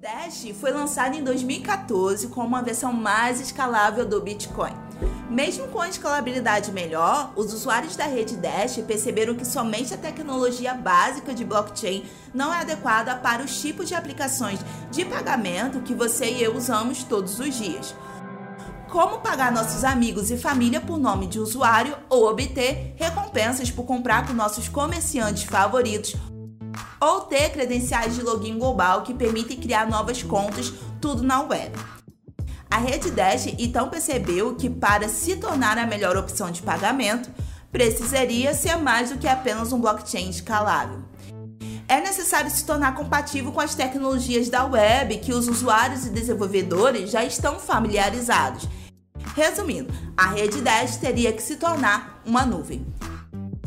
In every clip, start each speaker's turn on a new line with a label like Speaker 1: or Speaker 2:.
Speaker 1: Dash foi lançado em 2014 como uma versão mais escalável do Bitcoin. Mesmo com a escalabilidade melhor, os usuários da rede Dash perceberam que somente a tecnologia básica de blockchain não é adequada para os tipos de aplicações de pagamento que você e eu usamos todos os dias. Como pagar nossos amigos e família por nome de usuário ou obter recompensas por comprar com nossos comerciantes favoritos ou ter credenciais de login global que permitem criar novas contas, tudo na web. A rede Dash então percebeu que para se tornar a melhor opção de pagamento, precisaria ser mais do que apenas um blockchain escalável. É necessário se tornar compatível com as tecnologias da web que os usuários e desenvolvedores já estão familiarizados. Resumindo, a rede Dash teria que se tornar uma nuvem.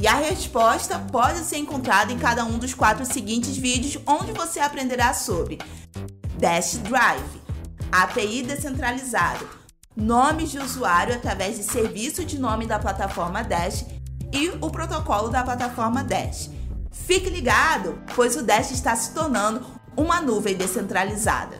Speaker 1: E a resposta pode ser encontrada em cada um dos quatro seguintes vídeos, onde você aprenderá sobre Dash Drive, API descentralizado, nomes de usuário através de serviço de nome da plataforma Dash e o protocolo da plataforma Dash. Fique ligado, pois o Dash está se tornando uma nuvem descentralizada.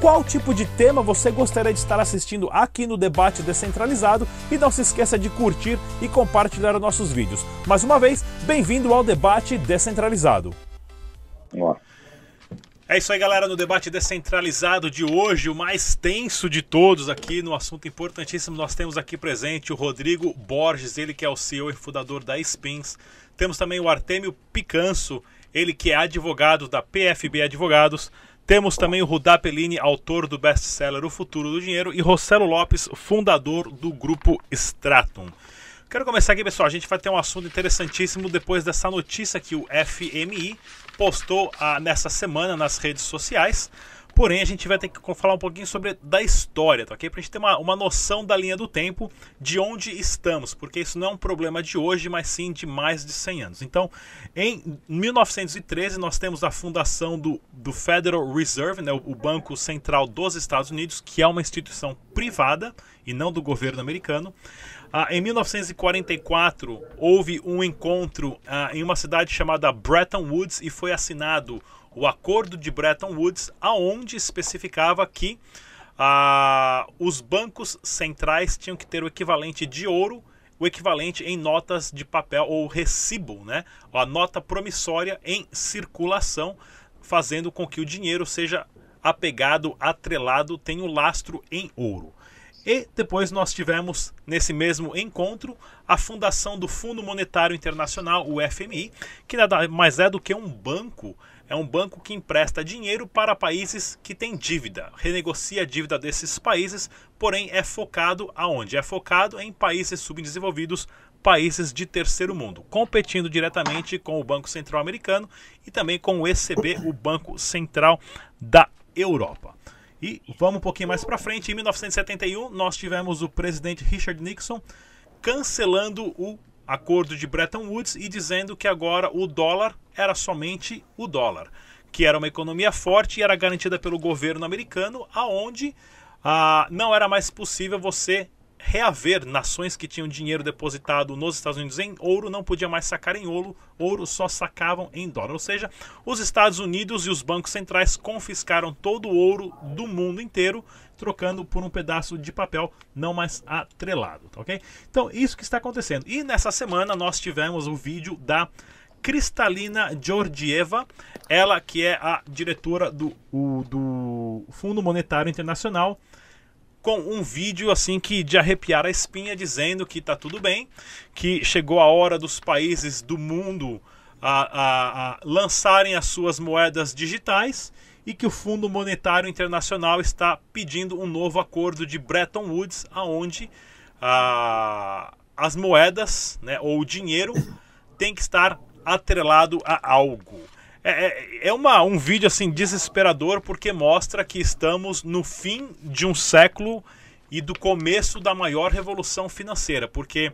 Speaker 2: qual tipo de tema você gostaria de estar assistindo aqui no Debate Descentralizado e não se esqueça de curtir e compartilhar os nossos vídeos. Mais uma vez, bem-vindo ao Debate Descentralizado. É isso aí, galera, no debate descentralizado de hoje, o mais tenso de todos aqui no assunto importantíssimo. Nós temos aqui presente o Rodrigo Borges, ele que é o CEO e fundador da Spins. Temos também o Artemio Picanso, ele que é advogado da PFB Advogados. Temos também o Rudá Pellini, autor do best-seller O Futuro do Dinheiro, e Rossello Lopes, fundador do grupo Stratum. Quero começar aqui, pessoal. A gente vai ter um assunto interessantíssimo depois dessa notícia que o FMI postou ah, nessa semana nas redes sociais. Porém, a gente vai ter que falar um pouquinho sobre da história, tá ok? Pra gente ter uma, uma noção da linha do tempo, de onde estamos, porque isso não é um problema de hoje, mas sim de mais de 100 anos. Então, em 1913, nós temos a fundação do, do Federal Reserve, né, o, Banco Central dos Estados Unidos, que é uma instituição privada e não do governo americano. Ah, em 1944, houve um encontro ah, em uma cidade chamada Bretton Woods e foi assinado o Acordo de Bretton Woods, aonde especificava que ah, os bancos centrais tinham que ter o equivalente de ouro, o equivalente em notas de papel ou recibo, né? a nota promissória em circulação, fazendo com que o dinheiro seja apegado, atrelado, tenha o lastro em ouro. E depois nós tivemos, nesse mesmo encontro, a fundação do Fundo Monetário Internacional, o FMI, que nada mais é do que um banco é um banco que empresta dinheiro para países que têm dívida, renegocia a dívida desses países, porém é focado aonde? É focado em países subdesenvolvidos, países de terceiro mundo, competindo diretamente com o Banco Central Americano e também com o ECB, o Banco Central da Europa. E vamos um pouquinho mais para frente, em 1971 nós tivemos o presidente Richard Nixon cancelando o acordo de Bretton Woods e dizendo que agora o dólar era somente o dólar, que era uma economia forte e era garantida pelo governo americano, aonde ah, não era mais possível você reaver. Nações que tinham dinheiro depositado nos Estados Unidos em ouro não podiam mais sacar em ouro, ouro só sacavam em dólar. Ou seja, os Estados Unidos e os bancos centrais confiscaram todo o ouro do mundo inteiro, trocando por um pedaço de papel não mais atrelado, tá ok? Então, isso que está acontecendo. E nessa semana nós tivemos o vídeo da Cristalina Georgieva, ela que é a diretora do, o, do Fundo Monetário Internacional, com um vídeo assim que de arrepiar a espinha dizendo que está tudo bem, que chegou a hora dos países do mundo a, a, a lançarem as suas moedas digitais e que o Fundo Monetário Internacional está pedindo um novo acordo de Bretton Woods, aonde a, as moedas, né, ou o dinheiro tem que estar atrelado a algo. É, é, é uma, um vídeo assim desesperador porque mostra que estamos no fim de um século e do começo da maior revolução financeira, porque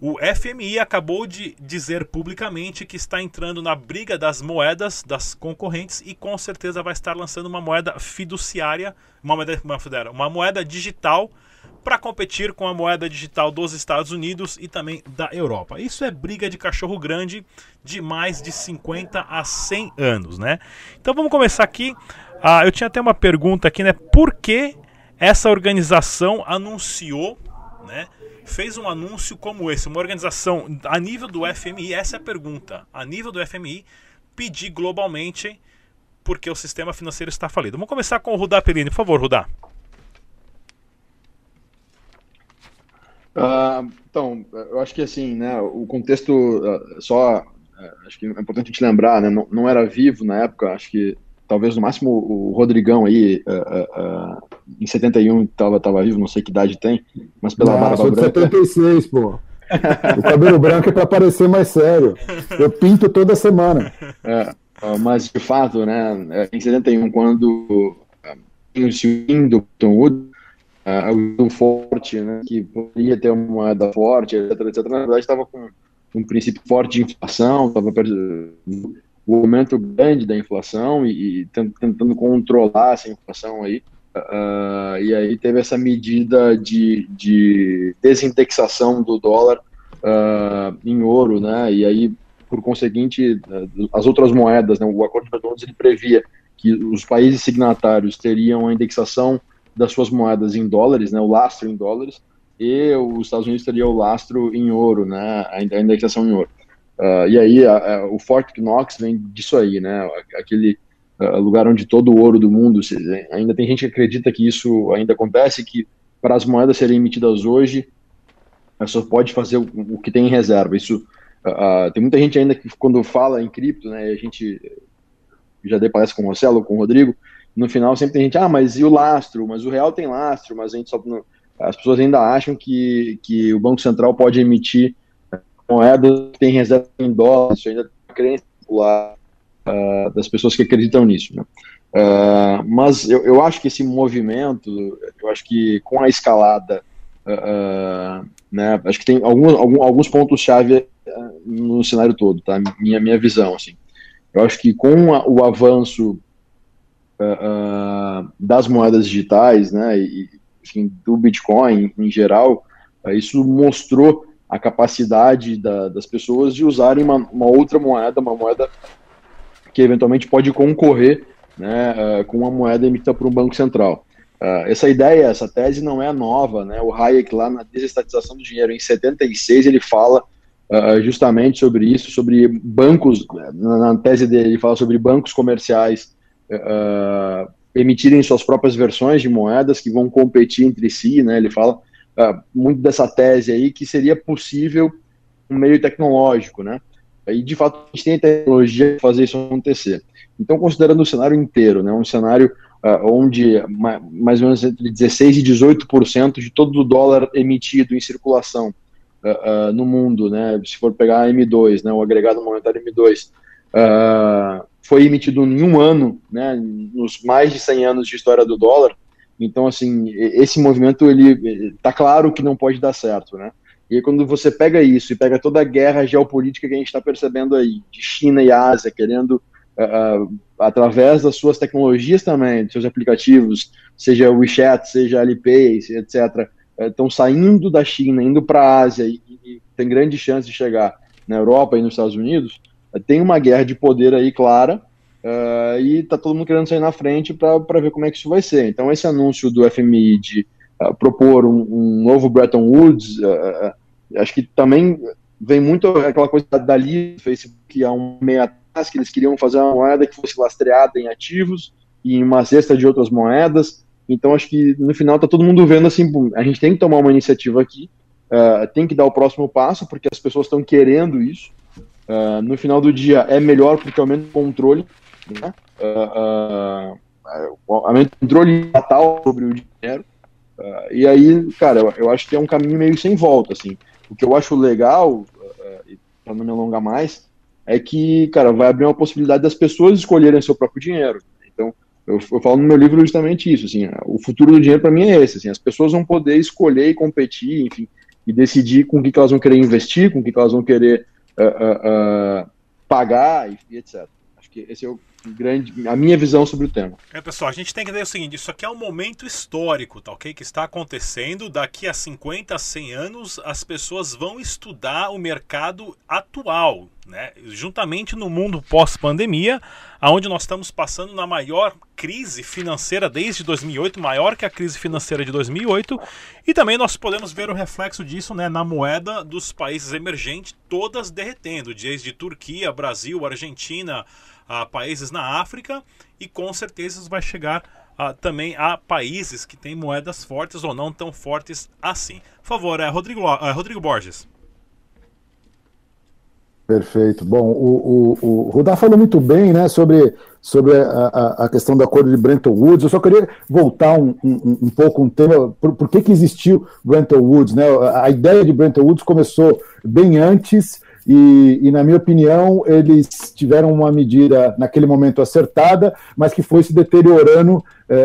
Speaker 2: o FMI acabou de dizer publicamente que está entrando na briga das moedas das concorrentes e com certeza vai estar lançando uma moeda fiduciária, uma moeda, uma moeda digital para competir com a moeda digital dos Estados Unidos e também da Europa. Isso é briga de cachorro grande de mais de 50 a 100 anos, né? Então vamos começar aqui. Ah, eu tinha até uma pergunta aqui, né? Por que essa organização anunciou, né? Fez um anúncio como esse, uma organização a nível do FMI, essa é a pergunta. A nível do FMI, pedir globalmente porque o sistema financeiro está falido. Vamos começar com o Rudá Perini, por favor, Rudá.
Speaker 3: Uh, então, eu acho que assim, né, o contexto uh, só, uh, acho que é importante a gente lembrar, né, não, não, era vivo na época, acho que talvez no máximo o Rodrigão aí, em 71 estava tava vivo, não sei que idade tem, mas pela
Speaker 4: não, barba sou de branca... 76, pô. o cabelo branco é para parecer mais sério. Eu pinto toda semana.
Speaker 3: É, mas de fato, né, em 71, quando swing do Tom Wood, uh, o forte, né, que poderia ter uma moeda forte, etc, etc. Na verdade, estava com um princípio forte de inflação, estava o aumento grande da inflação e, e tentando controlar essa inflação aí. Uh, e aí teve essa medida de, de desindexação do dólar uh, em ouro, né? E aí, por conseguinte, as outras moedas, né, o Acordo de Bretton ele previa que os países signatários teriam a indexação das suas moedas em dólares, né, o lastro em dólares, e os Estados Unidos teria o lastro em ouro, né, a indexação em ouro. Uh, e aí a, a, o Fort Knox vem disso aí, né, aquele uh, lugar onde todo o ouro do mundo, se, ainda tem gente que acredita que isso ainda acontece, que para as moedas serem emitidas hoje, só pode fazer o, o, que tem em reserva. Isso uh, tem muita gente ainda que quando fala em cripto, né, a gente já dei palestra com o Marcelo, com o Rodrigo, no final sempre tem gente, ah, mas e o lastro? Mas o real tem lastro, mas a gente só. As pessoas ainda acham que, que o Banco Central pode emitir moeda tem reserva em dólares, isso ainda é crença popular uh, das pessoas que acreditam nisso. Né? Uh, mas eu, eu acho que esse movimento, eu acho que com a escalada, uh, né, acho que tem alguns, alguns, pontos-chave no cenário todo, tá? Minha, minha visão, assim. Eu acho que com a, o avanço das moedas digitais, né, e enfim, do Bitcoin em geral, isso mostrou a capacidade da, das pessoas de usarem uma, uma, outra moeda, uma moeda que eventualmente pode concorrer né, uh, com uma moeda emitida por um banco central. Uh, essa ideia, essa tese não é nova, né? O Hayek lá na desestatização do dinheiro em 76 ele fala uh, justamente sobre isso, sobre bancos, na, na, tese dele ele fala sobre bancos comerciais emitirem suas próprias versões de moedas que vão competir entre si, né? Ele fala uh, muito dessa tese aí que seria possível um meio tecnológico, né? E de fato a gente tem tecnologia para fazer isso acontecer. Então, considerando o cenário inteiro, né, um cenário uh, onde mais ou menos entre 16 e 18% de todo o dólar emitido em circulação uh, uh, no mundo, né, se for pegar a M2, né, o agregado monetário M2, uh, foi emitido em um ano, né, nos mais de 100 anos de história do dólar. Então, assim, esse movimento, ele tá claro que não pode dar certo, né? E aí, quando você pega isso e pega toda a guerra geopolítica que a gente está percebendo aí, de China e Ásia, querendo, uh, através das suas tecnologias também, dos seus aplicativos, seja WeChat, seja Alipay, etc., estão é, saindo da China, indo para a Ásia e, e, tem grande chance de chegar na Europa e nos Estados Unidos, é, tem uma guerra de poder aí clara uh, e tá todo mundo querendo sair na frente para ver como é que isso vai ser. Então esse anúncio do FMI de uh, propor um, um, novo Bretton Woods, uh, acho que também vem muito aquela coisa dali do Facebook há um meio atrás que eles queriam fazer uma moeda que fosse lastreada em ativos e em uma cesta de outras moedas. Então acho que no final tá todo mundo vendo assim, a gente tem que tomar uma iniciativa aqui, tem que dar o próximo passo porque as pessoas estão querendo isso. No final do dia é melhor porque aumenta o controle, né? Uh, aumenta o controle total sobre o dinheiro. e aí, cara, eu, eu, acho que é um caminho meio sem volta, assim. O que eu acho legal, para não me alongar mais, é que, cara, vai abrir uma possibilidade das pessoas escolherem seu próprio dinheiro. Então, eu, eu, falo no meu livro justamente isso, assim, o futuro do dinheiro para mim é esse, assim, as pessoas vão poder escolher e competir, enfim, e decidir com o que, que elas vão querer investir, com o que, que elas vão querer uh, uh, uh, pagar e, e, etc. Acho que esse é o grande, a minha visão sobre o tema.
Speaker 2: É, pessoal, a gente tem que entender o seguinte, isso aqui é um momento histórico, tá ok? Que está acontecendo, daqui a 50, 100 anos, as pessoas vão estudar o mercado atual, né? Juntamente no mundo pós-pandemia, aonde nós estamos passando na maior crise financeira desde 2008, maior que a crise financeira de 2008, e também nós podemos ver o reflexo disso, né, na moeda dos países emergentes, todas derretendo, desde Turquia, Brasil, Argentina, a países na África e com certeza vai chegar a, também a países que têm moedas fortes ou não tão fortes assim. Por favor, é, Rodrigo, é, Rodrigo Borges.
Speaker 4: Perfeito. Bom, o, o, o Rudá falou muito bem né, sobre, sobre a, a, questão do acordo de Bretton Woods. Eu só queria voltar um, um, um pouco um tema. Por, por que, que existiu Bretton Woods? Né? A ideia de Bretton Woods começou bem antes e, e, na minha opinião, eles tiveram uma medida naquele momento acertada, mas que foi se deteriorando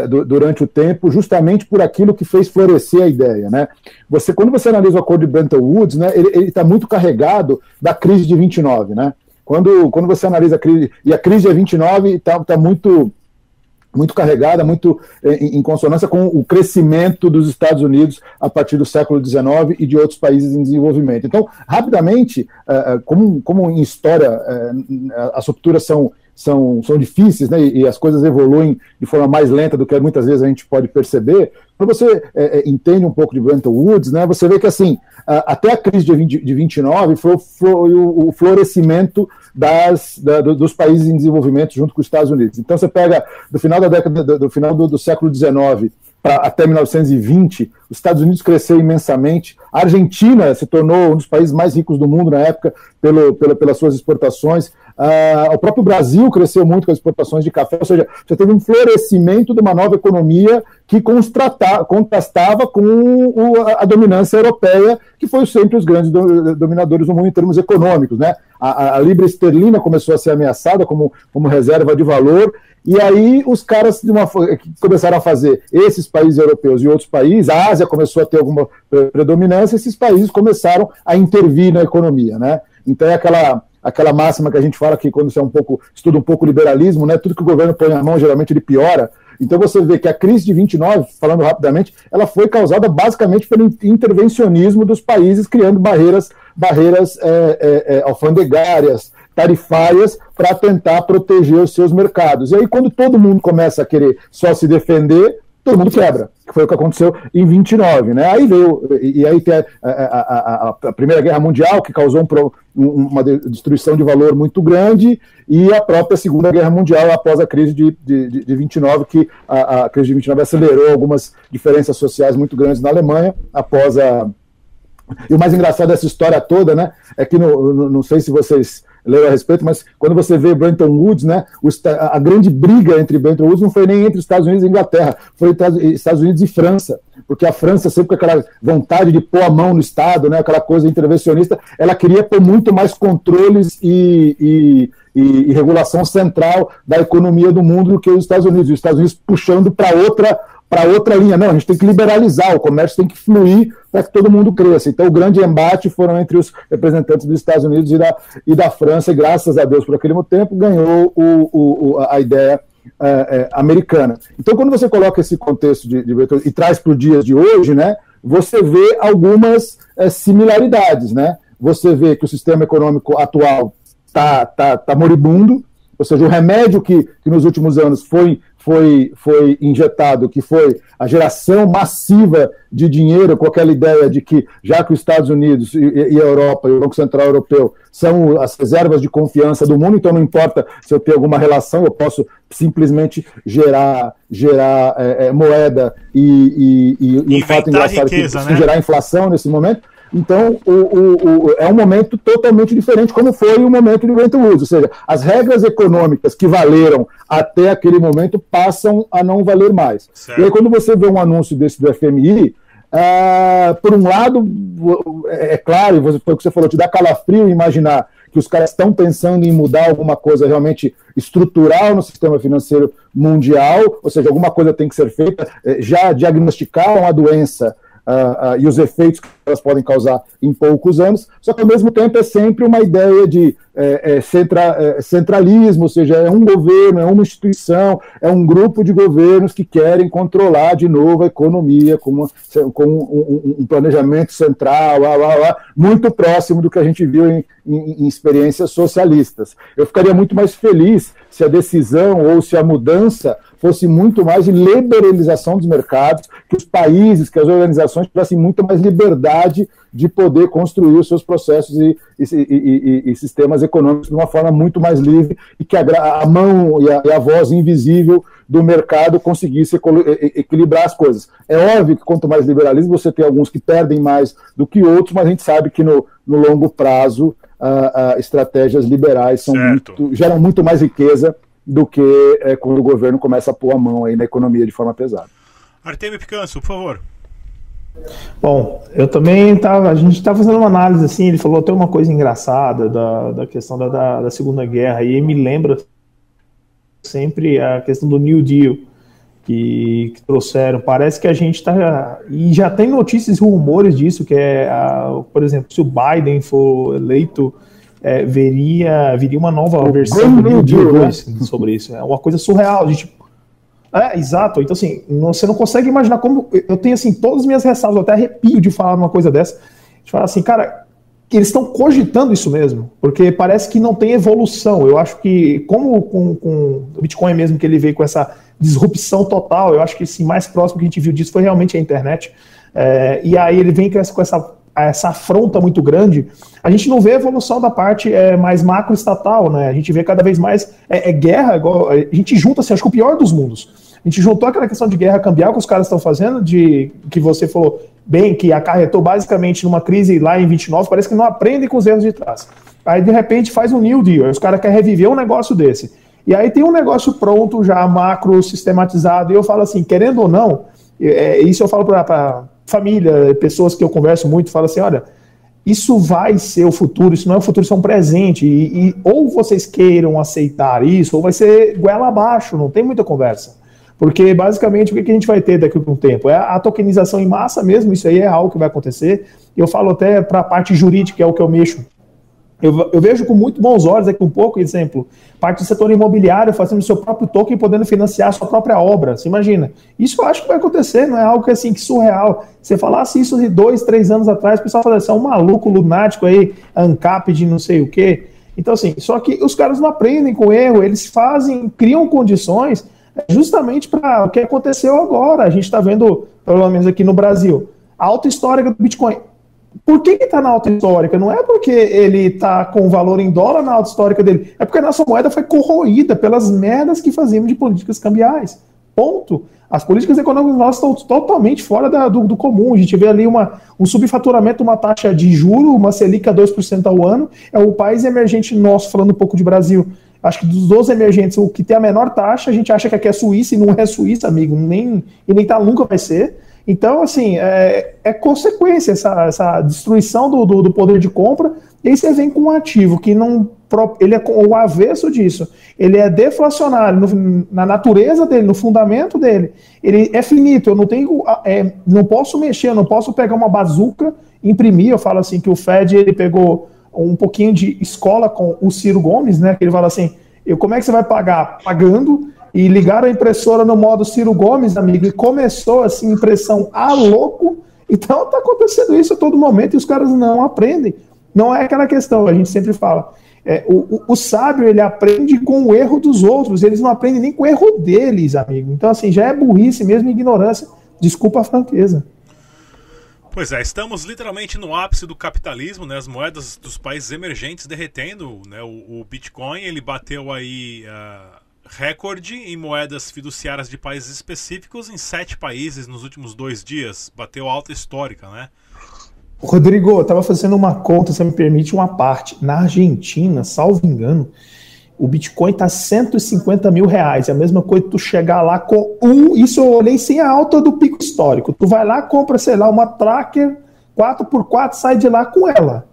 Speaker 4: do, durante o tempo, justamente por aquilo que fez florescer a ideia. Né? Você, quando você analisa o acordo de Bretton Woods, né, ele está muito carregado da crise de 29. Né? Quando, quando você analisa a crise, e a crise de 29 está tá muito muito carregada, muito eh, em, consonância com o crescimento dos Estados Unidos a partir do século XIX e de outros países em desenvolvimento. Então, rapidamente, eh, eh, como, como em história as rupturas são são, são difíceis né, e, as coisas evoluem de forma mais lenta do que muitas vezes a gente pode perceber. Quando você é, é, entende um pouco de Bretton Woods, né, você vê que assim até a crise de, 20, de 29 foi, foi o, florescimento das, da, dos países em desenvolvimento junto com os Estados Unidos. Então você pega do final da década do, do final do, do século XIX para até 1920, os Estados Unidos cresceu imensamente, a Argentina se tornou um dos países mais ricos do mundo na época pelo, pelo pelas suas exportações. Uh, o próprio Brasil cresceu muito com as exportações de café, ou seja, você teve um florescimento de uma nova economia que contrastava com o, a, a, dominância europeia, que foi sempre os grandes do, dominadores do mundo em termos econômicos. Né? A, a, libra esterlina começou a ser ameaçada como, como reserva de valor, e aí os caras uma, começaram a fazer, esses países europeus e outros países, a Ásia começou a ter alguma predominância, esses países começaram a intervir na economia. Né? Então é aquela aquela máxima que a gente fala que quando você é um pouco, estuda um pouco o liberalismo, né, tudo que o governo põe na mão, geralmente ele piora. Então você vê que a crise de 29, falando rapidamente, ela foi causada basicamente pelo intervencionismo dos países, criando barreiras, barreiras é, é, é, alfandegárias, tarifárias, para tentar proteger os seus mercados. E aí, quando todo mundo começa a querer só se defender, todo mundo quebra, que foi o que aconteceu em 29, né? Aí veio, e, aí tem a, a, a, a, Primeira Guerra Mundial, que causou um, uma destruição de valor muito grande, e a própria Segunda Guerra Mundial, após a crise de, de, de 29, que a, crise de 29 acelerou algumas diferenças sociais muito grandes na Alemanha, após a. E o mais engraçado dessa história toda, né, é que no, no, não sei se vocês leu a respeito, mas quando você vê Bretton Woods, né, a grande briga entre Bretton Woods não foi nem entre os Estados Unidos e Inglaterra, foi entre Estados Unidos e França, porque a França, sempre com aquela vontade de pôr a mão no Estado, né, aquela coisa intervencionista, ela queria pôr muito mais controles e, e e, e, regulação central da economia do mundo do que os Estados Unidos. Os Estados Unidos puxando para outra para outra linha. Não, a gente tem que liberalizar, o comércio tem que fluir para que todo mundo cresça. Então, o grande embate foram entre os representantes dos Estados Unidos e da, e da França, e graças a Deus, por aquele tempo, ganhou o, o, a ideia é, é, americana. Então, quando você coloca esse contexto de, de e traz para os dias de hoje, né, você vê algumas é, similaridades, né? Você vê que o sistema econômico atual está tá, tá moribundo, ou seja, o remédio que, que nos últimos anos foi, foi, foi injetado, que foi a geração massiva de dinheiro, com aquela ideia de que, já que os Estados Unidos e, e, a Europa e o Banco Central Europeu são as reservas de confiança do mundo, então não importa se eu tenho alguma relação, eu posso simplesmente gerar, gerar é, é, moeda e, e, e, e um fato engraçado riqueza, que né? gerar inflação nesse momento. Então, o, o, o, é um momento totalmente diferente, como foi o momento de Bretton Woods. Ou seja, as regras econômicas que valeram até aquele momento passam a não valer mais. Certo. E aí, quando você vê um anúncio desse do FMI, ah, por um lado, é, é claro, foi o que você falou, te dá calafrio imaginar que os caras estão pensando em mudar alguma coisa realmente estrutural no sistema financeiro mundial, ou seja, alguma coisa tem que ser feita, é, já diagnosticaram a doença uh, uh, e os efeitos que elas podem causar em poucos anos, só que ao mesmo tempo é sempre uma ideia de é, é, centra, é, centralismo, ou seja, é um governo, é uma instituição, é um grupo de governos que querem controlar de novo a economia com, uma, com um, um, planejamento central, lá, lá, lá, muito próximo do que a gente viu em, em, em experiências socialistas. Eu ficaria muito mais feliz se a decisão ou se a mudança fosse muito mais de liberalização dos mercados, que os países, que as organizações tivessem muito mais liberdade de poder construir os seus processos e, e, e, e sistemas econômicos de uma forma muito mais livre e que a, a mão e a, a, voz invisível do mercado conseguisse equilibrar as coisas. É óbvio que quanto mais liberalismo, você tem alguns que perdem mais do que outros, mas a gente sabe que no, no longo prazo uh, estratégias liberais são muito, geram muito mais riqueza do que é, quando o governo começa a pôr a mão aí na economia de forma pesada.
Speaker 2: Artemio Picanso, por favor.
Speaker 5: Bom, eu também estava. A gente estava fazendo uma análise assim. Ele falou até uma coisa engraçada da, da questão da, da, da Segunda Guerra, e me lembra sempre a questão do New Deal que, que trouxeram. Parece que a gente está. E já tem notícias e rumores disso, que é, a, por exemplo, se o Biden for eleito é, veria, viria uma nova o versão do New né? sobre isso. É uma coisa surreal. A gente, é, exato. Então, assim, você não consegue imaginar como. Eu tenho, assim, todas as minhas ressalvas, eu até arrepio de falar uma coisa dessa. De falar assim, cara, eles estão cogitando isso mesmo, porque parece que não tem evolução. Eu acho que, como com, com o Bitcoin mesmo, que ele veio com essa disrupção total, eu acho que assim, mais próximo que a gente viu disso foi realmente a internet. É, e aí ele vem com essa, com essa essa afronta muito grande, a gente não vê a evolução da parte é, mais macro-estatal, né? A gente vê cada vez mais é, é guerra, igual, a gente junta, assim, acho que o pior dos mundos. A gente juntou aquela questão de guerra cambial que os caras estão fazendo, de que você falou bem, que acarretou basicamente numa crise lá em 29, parece que não aprendem com os erros de trás. Aí, de repente, faz um New Deal, os caras querem reviver um negócio desse. E aí tem um negócio pronto, já macro, sistematizado, e eu falo assim, querendo ou não, é, isso eu falo para família, pessoas que eu converso muito, falam assim: olha, isso vai ser o futuro, isso não é o futuro, isso é um presente. E, e, ou vocês queiram aceitar isso, ou vai ser goela abaixo, não tem muita conversa. Porque basicamente o que a gente vai ter daqui a um tempo? É a tokenização em massa mesmo, isso aí é algo que vai acontecer. Eu falo até para a parte jurídica, é o que eu mexo eu, eu, vejo com muito bons olhos aqui um pouco, exemplo, parte do setor imobiliário fazendo seu próprio token e podendo financiar sua própria obra. Você imagina? Isso eu acho que vai acontecer, não é algo que assim que surreal. Você falasse isso de dois, três anos atrás, o pessoal falaria assim, é um maluco lunático aí, ANCAP de não sei o quê. Então, assim, só que os caras não aprendem com erro, eles fazem, criam condições justamente para o que aconteceu agora. A gente está vendo, pelo menos aqui no Brasil, a alta histórica do Bitcoin por que está na alta histórica? Não é porque ele está com valor em dólar na alta histórica dele, é porque a nossa moeda foi corroída pelas merdas que fazíamos de políticas cambiais. Ponto. As políticas econômicas nossas estão totalmente fora da, do, do, comum. A gente vê ali uma, um subfaturamento, uma taxa de juro, uma Selic a 2% ao ano. É o país emergente nosso, falando um pouco de Brasil. Acho que dos 12 emergentes, o que tem a menor taxa, a gente acha que aqui é Suíça e não é Suíça, amigo. Nem, e nem tá, nunca vai ser. Então, assim, é, é consequência essa, essa destruição do, do, do, poder de compra, e aí você vem com um ativo que não. Ele é o avesso disso. Ele é deflacionário no, na natureza dele, no fundamento dele. Ele é finito. Eu não tenho. É, não posso mexer, não posso pegar uma bazuca, imprimir. Eu falo assim que o Fed ele pegou um pouquinho de escola com o Ciro Gomes, né? Que ele fala assim: eu, como é que você vai pagar? Pagando e ligaram a impressora no modo Ciro Gomes, amigo, e começou assim, impressão a louco, Então está acontecendo isso a todo momento e os caras não aprendem. Não é aquela questão, a gente sempre fala. É, o, o, o, sábio ele aprende com o erro dos outros, eles não aprendem nem com o erro deles, amigo. Então, assim, já é burrice mesmo, ignorância. Desculpa a franqueza.
Speaker 2: Pois é, estamos literalmente no ápice do capitalismo, né? As moedas dos países emergentes derretendo, né? O, o Bitcoin ele bateu aí uh, recorde em moedas fiduciárias de países específicos em sete países nos últimos dois dias, bateu alta histórica, né?
Speaker 5: Rodrigo, eu estava fazendo uma conta, se me permite uma parte. Na Argentina, salvo engano, o Bitcoin está 150 mil reais. É a mesma coisa tu chegar lá com um. Isso eu olhei sem a alta do pico histórico. Tu vai lá, compra, sei lá, uma tracker 4x4, sai de lá com ela.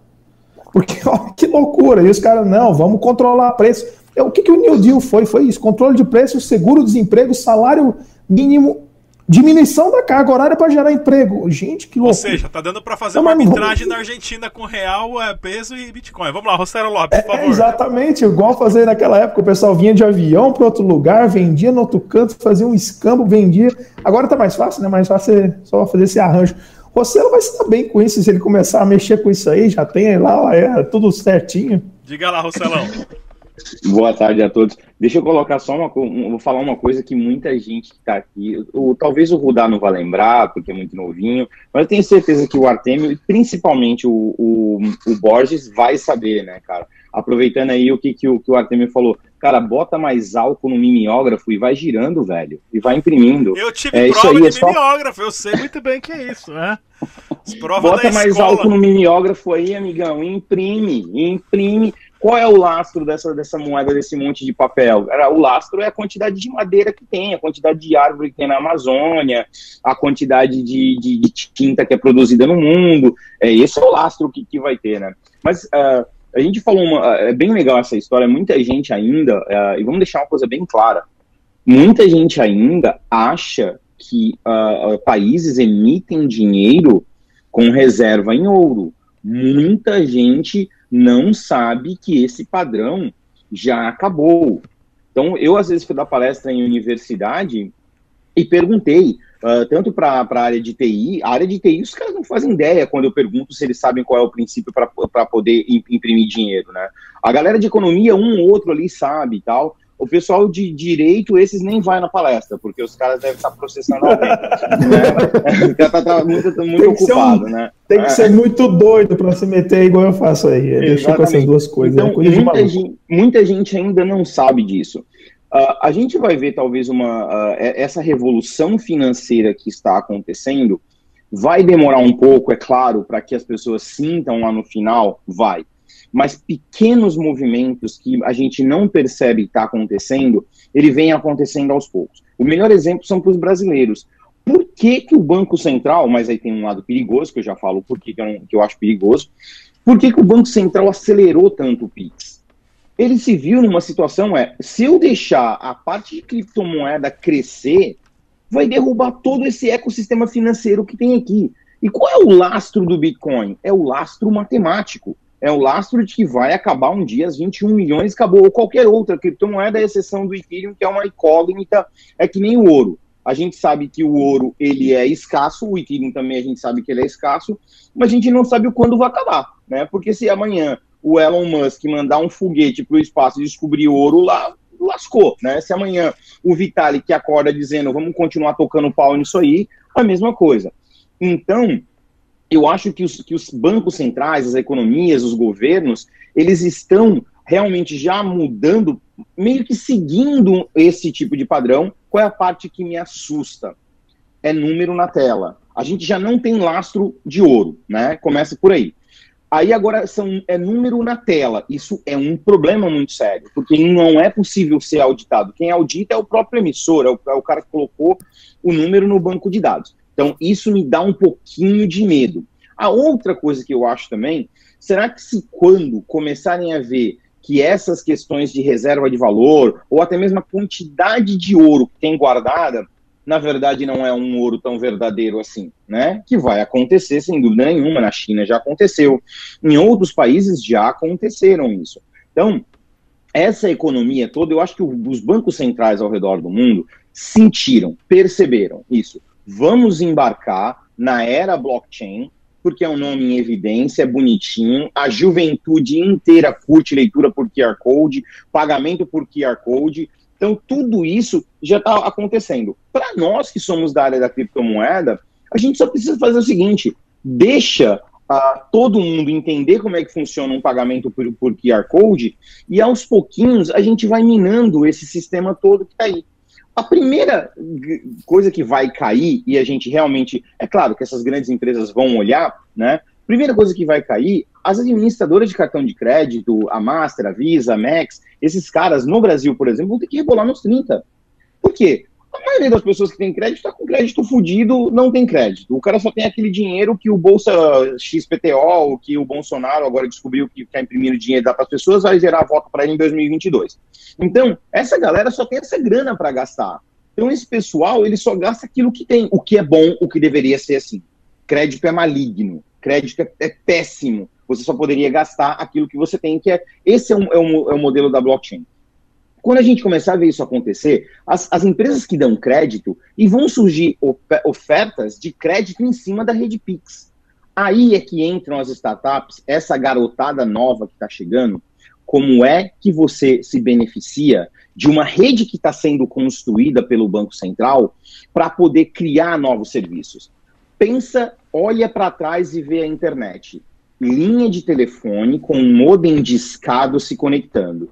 Speaker 5: Porque, olha que loucura. E os caras, não, vamos controlar preço. É, o que, que o New Deal foi? Foi isso: controle de preços, seguro-desemprego, salário mínimo Diminuição da carga horária para gerar emprego. Gente, que loucura.
Speaker 2: Ou seja, tá dando para fazer uma arbitragem na Argentina com real, é, peso e Bitcoin. Vamos lá, Rosero Lopes, por é, favor.
Speaker 5: É, exatamente, igual fazer naquela época. O pessoal vinha de avião para outro lugar, vendia no outro canto, fazia um escambo, vendia. Agora tá mais fácil, né? Mais fácil só fazer esse arranjo. Rosero vai se dar bem com isso se ele começar a mexer com isso aí, já tem lá, é, tudo certinho.
Speaker 2: Diga lá, Rosselão.
Speaker 6: Boa tarde a todos. Deixa eu colocar só uma vou falar uma coisa que muita gente que está aqui, o, talvez o Rudá não vá lembrar, porque é muito novinho, mas eu tenho certeza que o Artemio, e principalmente o, o, o, Borges, vai saber, né, cara? Aproveitando aí o que, que, o, que o Artemio falou. Cara, bota mais álcool no mimeógrafo e vai girando, velho. E vai imprimindo.
Speaker 2: Eu tive é, prova de é só... mimeógrafo, eu sei muito bem que é isso, né?
Speaker 6: Bota mais álcool no mimeógrafo aí, amigão, imprime, imprime. Qual é o lastro dessa, dessa moeda, desse monte de papel? O lastro é a quantidade de madeira que tem, a quantidade de árvore que tem na Amazônia, a quantidade de, de, de tinta que é produzida no mundo. É, esse é o lastro que, que vai ter, né? Mas uh, a gente falou, uma, é bem legal essa história, muita gente ainda, uh, e vamos deixar uma coisa bem clara, muita gente ainda acha que uh, países emitem dinheiro com reserva em ouro. Muita gente não sabe que esse padrão já acabou. Então, eu às vezes fui dar palestra em universidade e perguntei, uh, tanto para a área de TI, a área de TI, os caras não fazem ideia quando eu pergunto se eles sabem qual é o princípio para poder imprimir dinheiro, né? A galera de economia, um ou outro ali sabe e tal, o pessoal de direito, esses nem vai na palestra, porque os caras devem estar processando alguém. né? tá, tá muito, tá muito ocupado,
Speaker 5: um,
Speaker 6: né?
Speaker 5: Tem que é. ser muito doido para se meter igual eu faço aí. Deixa com essas duas coisas.
Speaker 6: Então, é muita, gente, muita, gente, ainda não sabe disso. Uh, a gente vai ver talvez uma uh, essa revolução financeira que está acontecendo vai demorar um pouco, é claro, para que as pessoas sintam lá no final, vai mas pequenos movimentos que a gente não percebe estar tá acontecendo, ele vem acontecendo aos poucos. O melhor exemplo são para os brasileiros. Por que, que o Banco Central, mas aí tem um lado perigoso, que eu já falo por que, que, eu, que eu acho perigoso, por que, que o Banco Central acelerou tanto o PIX? Ele se viu numa situação, é, se eu deixar a parte de criptomoeda crescer, vai derrubar todo esse ecossistema financeiro que tem aqui. E qual é o lastro do Bitcoin? É o lastro matemático é o lastro de que vai acabar um dia as 21 milhões, acabou, ou qualquer outra criptomoeda, a exceção do Ethereum, que é uma incógnita, é que nem o ouro. A gente sabe que o ouro ele é escasso, o Ethereum também a gente sabe que ele é escasso, mas a gente não sabe quando vai acabar, né? Porque se amanhã o Elon Musk mandar um foguete para o espaço e descobrir ouro lá, lascou, né? Se amanhã o Vitalik acorda dizendo vamos continuar tocando pau nisso aí, a mesma coisa. Então, eu acho que os, que os bancos centrais, as economias, os governos, eles estão realmente já mudando, meio que seguindo esse tipo de padrão. Qual é a parte que me assusta? É número na tela. A gente já não tem lastro de ouro, né? Começa por aí. Aí agora são, é número na tela. Isso é um problema muito sério, porque não é possível ser auditado. Quem audita é o próprio emissor, é o, é o cara que colocou o número no banco de dados. Então, isso me dá um pouquinho de medo. A outra coisa que eu acho também, será que se quando começarem a ver que essas questões de reserva de valor, ou até mesmo a quantidade de ouro que tem guardada, na verdade não é um ouro tão verdadeiro assim, né? Que vai acontecer sem dúvida nenhuma. Na China já aconteceu, em outros países já aconteceram isso. Então, essa economia toda, eu acho que os bancos centrais ao redor do mundo sentiram, perceberam isso vamos embarcar na era blockchain, porque é um nome em evidência, é bonitinho, a juventude inteira curte leitura por QR Code, pagamento por QR Code, então tudo isso já está acontecendo. Para nós que somos da área da criptomoeda, a gente só precisa fazer o seguinte: deixa uh, todo mundo entender como é que funciona um pagamento por, por QR Code e aos pouquinhos a gente vai minando esse sistema todo que está aí. A primeira coisa que vai cair, e a gente realmente, é claro que essas grandes empresas vão olhar, né? Primeira coisa que vai cair, as administradoras de cartão de crédito, a Master, a Visa, a Max, esses caras no Brasil, por exemplo, vão ter que rebolar nos 30. Por quê? A maioria das pessoas que tem crédito está com crédito fudido, não tem crédito. O cara só tem aquele dinheiro que o Bolsa XPTO, que o Bolsonaro agora descobriu que quer imprimir dinheiro dá para as pessoas, vai gerar voto para ele em 2022. Então, essa galera só tem essa grana para gastar. Então, esse pessoal, ele só gasta aquilo que tem, o que é bom, o que deveria ser assim. Crédito é maligno, crédito é, é péssimo. Você só poderia gastar aquilo que você tem, que é. Esse é, um, é, um, é o modelo da blockchain. Quando a gente começar a ver isso acontecer, as, as empresas que dão crédito e vão surgir ofertas de crédito em cima da rede Pix. Aí é que entram as startups, essa garotada nova que está chegando. Como é que você se beneficia de uma rede que está sendo construída pelo Banco Central para poder criar novos serviços? Pensa, olha para trás e vê a internet. Linha de telefone com um modem discado se conectando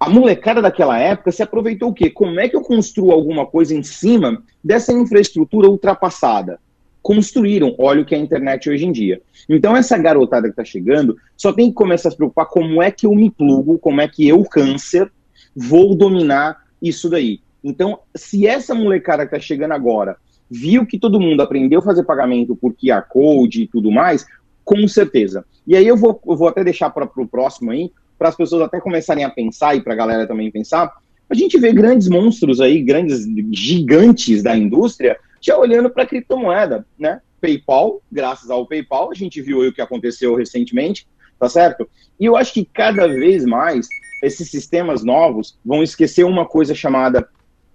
Speaker 6: a molecada daquela época se aproveitou o quê? Como é que eu construo alguma coisa em cima dessa infraestrutura ultrapassada? Construíram, olha o que é a internet hoje em dia. Então, essa garotada que está chegando só tem que começar a se preocupar como é que eu me plugo, como é que eu, câncer, vou dominar isso daí. Então, se essa molecada que está chegando agora viu que todo mundo aprendeu a fazer pagamento por QR Code e tudo mais, com certeza. E aí eu vou, eu vou até deixar para o próximo aí, para as pessoas até começarem a pensar e para a galera também pensar, a gente vê grandes monstros aí, grandes gigantes da indústria, já olhando para criptomoeda, né? PayPal, graças ao PayPal, a gente viu o que aconteceu recentemente, tá certo? E eu acho que cada vez mais esses sistemas novos vão esquecer uma coisa chamada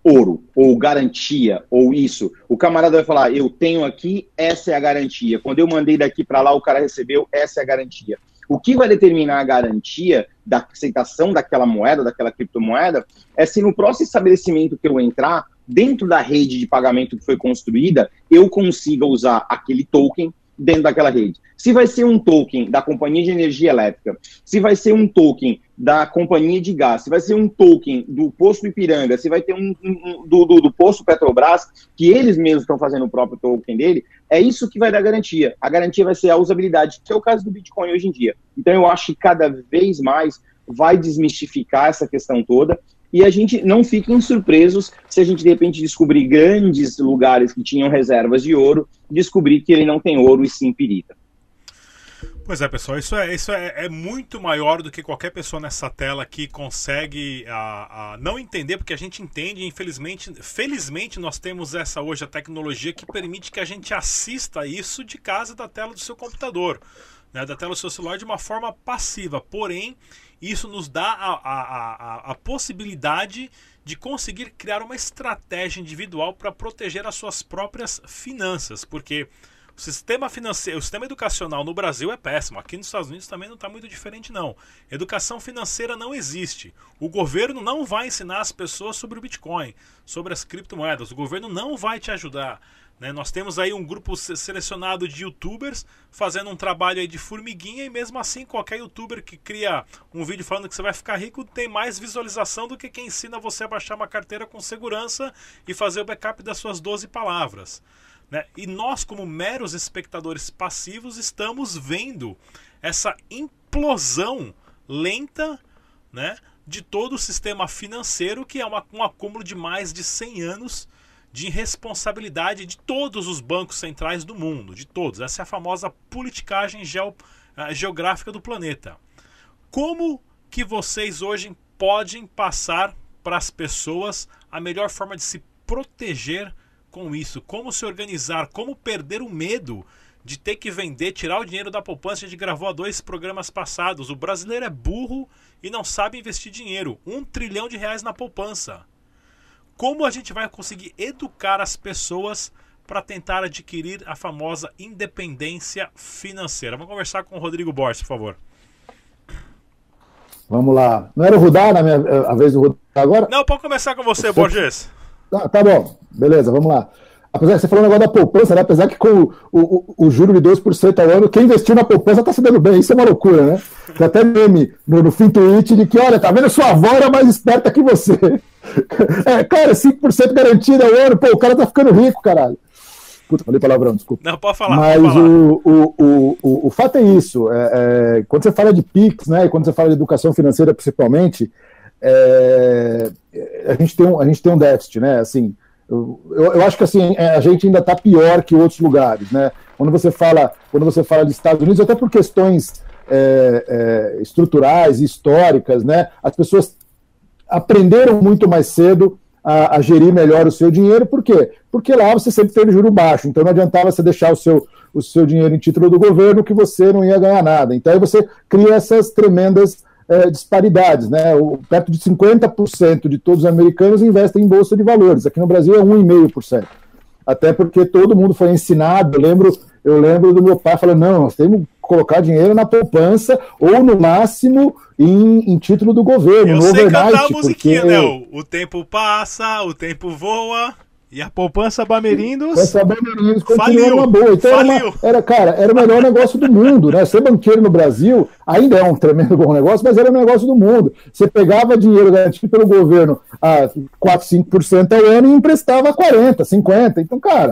Speaker 6: ouro, ou garantia, ou isso. O camarada vai falar: eu tenho aqui, essa é a garantia. Quando eu mandei daqui para lá, o cara recebeu, essa é a garantia. O que vai determinar a garantia da aceitação daquela moeda, daquela criptomoeda, é se no próximo estabelecimento que eu entrar, dentro da rede de pagamento que foi construída, eu consiga usar aquele token dentro daquela rede. Se vai ser um token da companhia de energia elétrica, se vai ser um token da companhia de gás, se vai ser um token do posto Ipiranga, se vai ter um, um do, do, do, posto Petrobras, que eles mesmos estão fazendo o próprio token dele, é isso que vai dar garantia. A garantia vai ser a usabilidade, que é o caso do Bitcoin hoje em dia. Então eu acho que cada vez mais vai desmistificar essa questão toda e a gente não fiquem surpresos se a gente de repente descobrir grandes lugares que tinham reservas de ouro, descobrir que ele não tem ouro e sim pirita.
Speaker 2: Pois é, pessoal, isso é, isso é, é, muito maior do que qualquer pessoa nessa tela que consegue a, a não entender, porque a gente entende, infelizmente, felizmente nós temos essa hoje a tecnologia que permite que a gente assista isso de casa da tela do seu computador, né, da tela do seu celular de uma forma passiva. Porém, isso nos dá a, a, a, a possibilidade de conseguir criar uma estratégia individual para proteger as suas próprias finanças, porque o sistema financeiro, o sistema educacional no Brasil é péssimo. Aqui nos Estados Unidos também não está muito diferente, não. Educação financeira não existe. O governo não vai ensinar as pessoas sobre o Bitcoin, sobre as criptomoedas. O governo não vai te ajudar. Né? Nós temos aí um grupo selecionado de youtubers fazendo um trabalho de formiguinha e mesmo assim qualquer youtuber que cria um vídeo falando que você vai ficar rico tem mais visualização do que quem ensina você a baixar uma carteira com segurança e fazer o backup das suas 12 palavras. Né? E nós, como meros espectadores passivos, estamos vendo essa implosão lenta né, de todo o sistema financeiro, que é uma, um acúmulo de mais de 100 anos de irresponsabilidade de todos os bancos centrais do mundo, de todos. Essa é a famosa politicagem geo, uh, geográfica do planeta. Como que vocês hoje podem passar para as pessoas a melhor forma de se proteger com isso? Como se organizar? Como perder o medo de ter que vender, tirar o dinheiro da poupança? A gente gravou há dois programas passados. O brasileiro é burro e não sabe investir dinheiro. Um trilhão de reais na poupança. Como a gente vai conseguir educar as pessoas para tentar adquirir a famosa independência financeira. Vamos conversar com o Rodrigo Borges, por favor.
Speaker 4: Vamos lá. Não era o Rudá na minha a vez do Rudá agora?
Speaker 2: Não, pode começar com você, Borges.
Speaker 4: Tá, tá bom, beleza, vamos lá. Apesar que você falou um negócio da poupança, né? apesar que com o, o, o, juro de 2% ao ano, quem investiu na poupança está se dando bem. Isso é uma loucura, né? Tem até meme no, no fim tweet de que, olha, tá vendo? Sua avó era mais esperta que você. É, cara, 5% garantido ao ano, pô, o cara tá ficando rico, caralho. Puta, falei palavrão, desculpa.
Speaker 2: Não, pode falar.
Speaker 4: Mas
Speaker 2: pode falar.
Speaker 4: O, o, o, o, o fato é isso. É, é, quando você fala de PIX, né, e quando você fala de educação financeira principalmente, é, a, gente tem um, a gente tem um déficit, né? Assim, eu, eu acho que assim, é, a gente ainda está pior que outros lugares, né? Quando você fala, quando você fala de Estados Unidos, até por questões é, é, estruturais e históricas, né? As pessoas aprenderam muito mais cedo a, a, gerir melhor o seu dinheiro, por quê? Porque lá você sempre teve juro baixo, então não adiantava você deixar o seu, o seu dinheiro em título do governo que você não ia ganhar nada. Então aí você cria essas tremendas é, disparidades, né? O, perto de 50% de todos os americanos investem em bolsa de valores. Aqui no Brasil é 1,5%. Até porque todo mundo foi ensinado, eu lembro, eu lembro do meu pai falando, não, nós temos colocar dinheiro na poupança ou no máximo em, em título do governo,
Speaker 2: eu
Speaker 4: no
Speaker 2: sei. Cantar a musiquinha,
Speaker 4: porque...
Speaker 2: né? O tempo passa, o tempo voa. E a poupança Bamerindos.
Speaker 4: Essa Bamerindos continua uma boa. Então era, uma, era, cara, era o melhor negócio do mundo, né? Ser banqueiro no Brasil ainda é um tremendo bom negócio, mas era o negócio do mundo. Você pegava dinheiro garantido pelo governo a 4, 5% ao ano e emprestava 40, 50. Então, cara,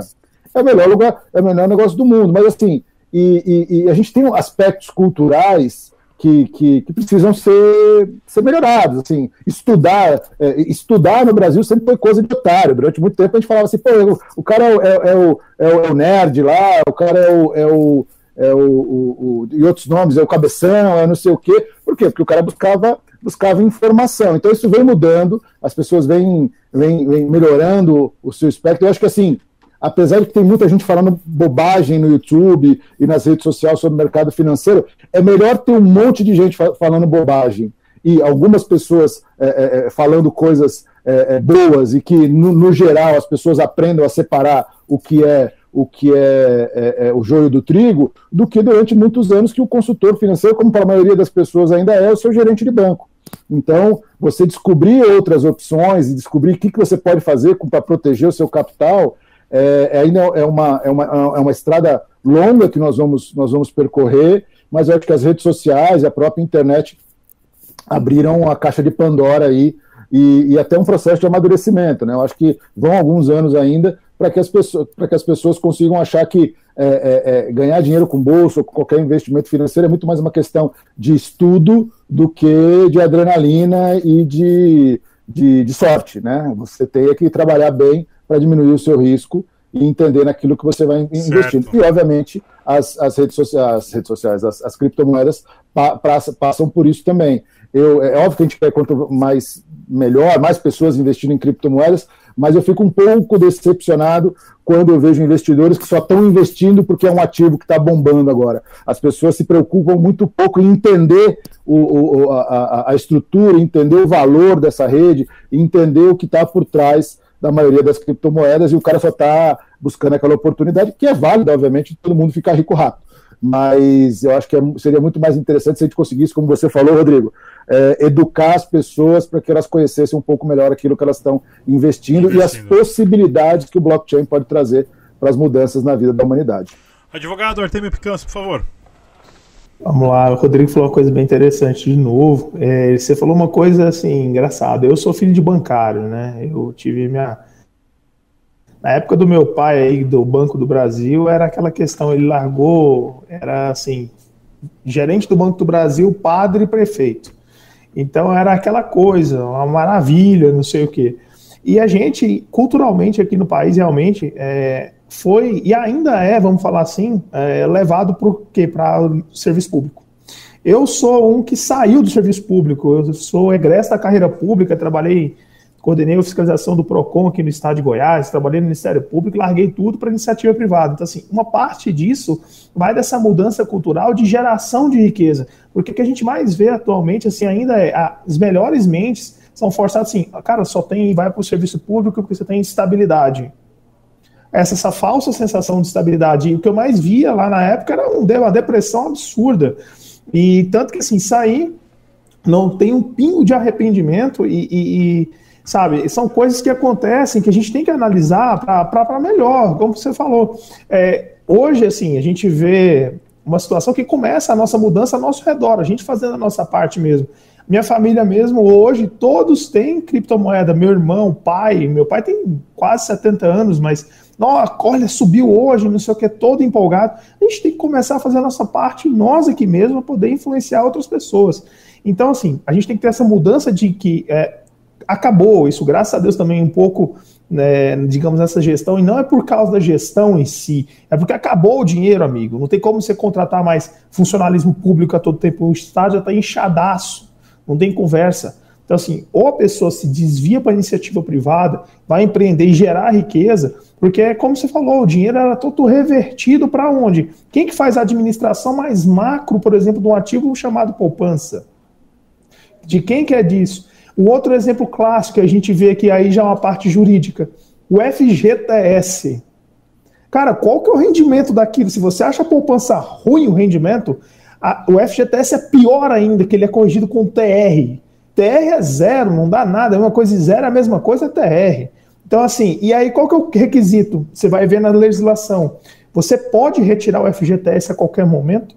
Speaker 4: é o melhor lugar, é o melhor negócio do mundo. Mas assim, e, e, e a gente tem aspectos culturais que, que, que, precisam ser, ser melhorados. Assim, estudar, é, estudar no Brasil sempre foi coisa de otário. Durante muito tempo a gente falava assim, pô, o, o cara é, é, é, o, é, o, é o nerd lá, o cara é o. É o é o, o, o, e outros nomes, é o cabeção, é não sei o quê. Por quê? Porque o cara buscava, buscava informação. Então isso vem mudando, as pessoas vêm, vêm, vêm melhorando o seu espectro. Eu acho que assim, apesar de que tem muita gente falando bobagem no YouTube e nas redes sociais sobre o mercado financeiro, é melhor ter um monte de gente falando bobagem e algumas pessoas é, é, é, falando coisas é, é, boas e que, no, no, geral, as pessoas aprendam a separar o que é o que é, é, o joio do trigo, do que durante muitos anos que o consultor financeiro, como para a maioria das pessoas ainda é, o seu gerente de banco. Então, você descobrir outras opções e descobrir o que, que você pode fazer para proteger o seu capital é, ainda é uma, é, uma, é uma estrada longa que nós vamos, nós vamos percorrer, mas eu acho que as redes sociais e a própria internet abriram a caixa de Pandora aí e, e, até um processo de amadurecimento. Né? Eu acho que vão alguns anos ainda para que, as pessoas, que as pessoas consigam achar que é, é, é, ganhar dinheiro com bolsa ou com qualquer investimento financeiro é muito mais uma questão de estudo do que de adrenalina e de, de, de sorte. Né? Você tem que trabalhar bem para diminuir o seu risco e entender naquilo que você vai investindo. E, obviamente, as, as, redes, sociais, as redes sociais, as, as criptomoedas pa, passam por isso também. Eu, é óbvio que a gente quer quanto mais melhor, mais pessoas investindo em criptomoedas, mas eu fico um pouco decepcionado quando eu vejo investidores que só estão investindo porque é um ativo que está bombando agora. As pessoas se preocupam muito pouco em entender o, o, a, a, estrutura, entender o valor dessa rede, entender o que está por trás da maioria das criptomoedas e o cara só está buscando aquela oportunidade, que é válida, obviamente, todo mundo ficar rico rápido. Mas eu acho que é, seria muito mais interessante se a gente conseguisse, como você falou, Rodrigo, é, educar as pessoas para que elas conhecessem um pouco melhor aquilo que elas estão investindo, investindo, e as possibilidades que o blockchain pode trazer para as mudanças na vida da humanidade.
Speaker 2: Advogado Artemio Picanso, por favor.
Speaker 5: Vamos lá, o Rodrigo falou uma coisa bem interessante de novo. É, você falou uma coisa assim, engraçada. Eu sou filho de bancário, né? Eu tive minha. Na época do meu pai aí, do Banco do Brasil, era aquela questão, ele largou, era assim, gerente do Banco do Brasil, padre e prefeito. Então era aquela coisa, uma maravilha, não sei o quê. E a gente, culturalmente aqui no país, realmente, é, foi e ainda é, vamos falar assim, é, levado para o serviço público. Eu sou um que saiu do serviço público, eu sou egresso da carreira pública, trabalhei, coordenei a fiscalização do PROCON aqui no estado de Goiás, trabalhei no Ministério Público, larguei tudo para iniciativa privada. Então, assim, uma parte disso vai dessa mudança cultural de geração de riqueza. Porque o que a gente mais vê atualmente, assim, ainda é as melhores mentes são forçadas assim, cara, só tem vai para o serviço público porque você tem estabilidade essa, essa falsa sensação de estabilidade. E o que eu mais via lá na época era uma depressão absurda. E tanto que assim, saí, não tem um pingo de arrependimento e, e, e sabe, são coisas que acontecem que a gente tem que analisar para melhor, como você falou. É, hoje, assim, a gente vê uma situação que começa a nossa mudança ao nosso redor, a gente fazendo a nossa parte mesmo. Minha família mesmo, hoje, todos têm criptomoeda. Meu irmão, pai, meu pai tem quase 70 anos, mas, olha, subiu hoje, não sei o que, todo empolgado. A gente tem que começar a fazer a nossa parte, nós aqui mesmo, para poder influenciar outras pessoas. Então, assim, a gente tem que ter essa mudança de que é, acabou isso, graças a Deus também um pouco, né, digamos, nessa gestão, e não é por causa da gestão em si, é porque acabou o dinheiro, amigo. Não tem como você contratar mais funcionalismo público a todo tempo. O Estado já está inchadaço, não tem conversa. Então, assim, ou a pessoa se desvia para iniciativa privada, vai empreender e gerar riqueza, porque como você falou, o dinheiro era todo revertido para onde? Quem que faz a administração mais macro, por exemplo, de um ativo chamado poupança? De quem que é disso? O outro exemplo clássico que a gente vê aqui aí já é uma parte jurídica, o FGTS. Cara, qual que é o rendimento daquilo? Se você acha a poupança ruim o rendimento, a, o FGTS é pior ainda, que ele é corrigido com TR. TR é zero, não dá nada, é uma coisa zero, é a mesma coisa é TR. Então, assim, e aí qual que é o requisito? Você vai ver na legislação. Você pode retirar o FGTS a qualquer momento?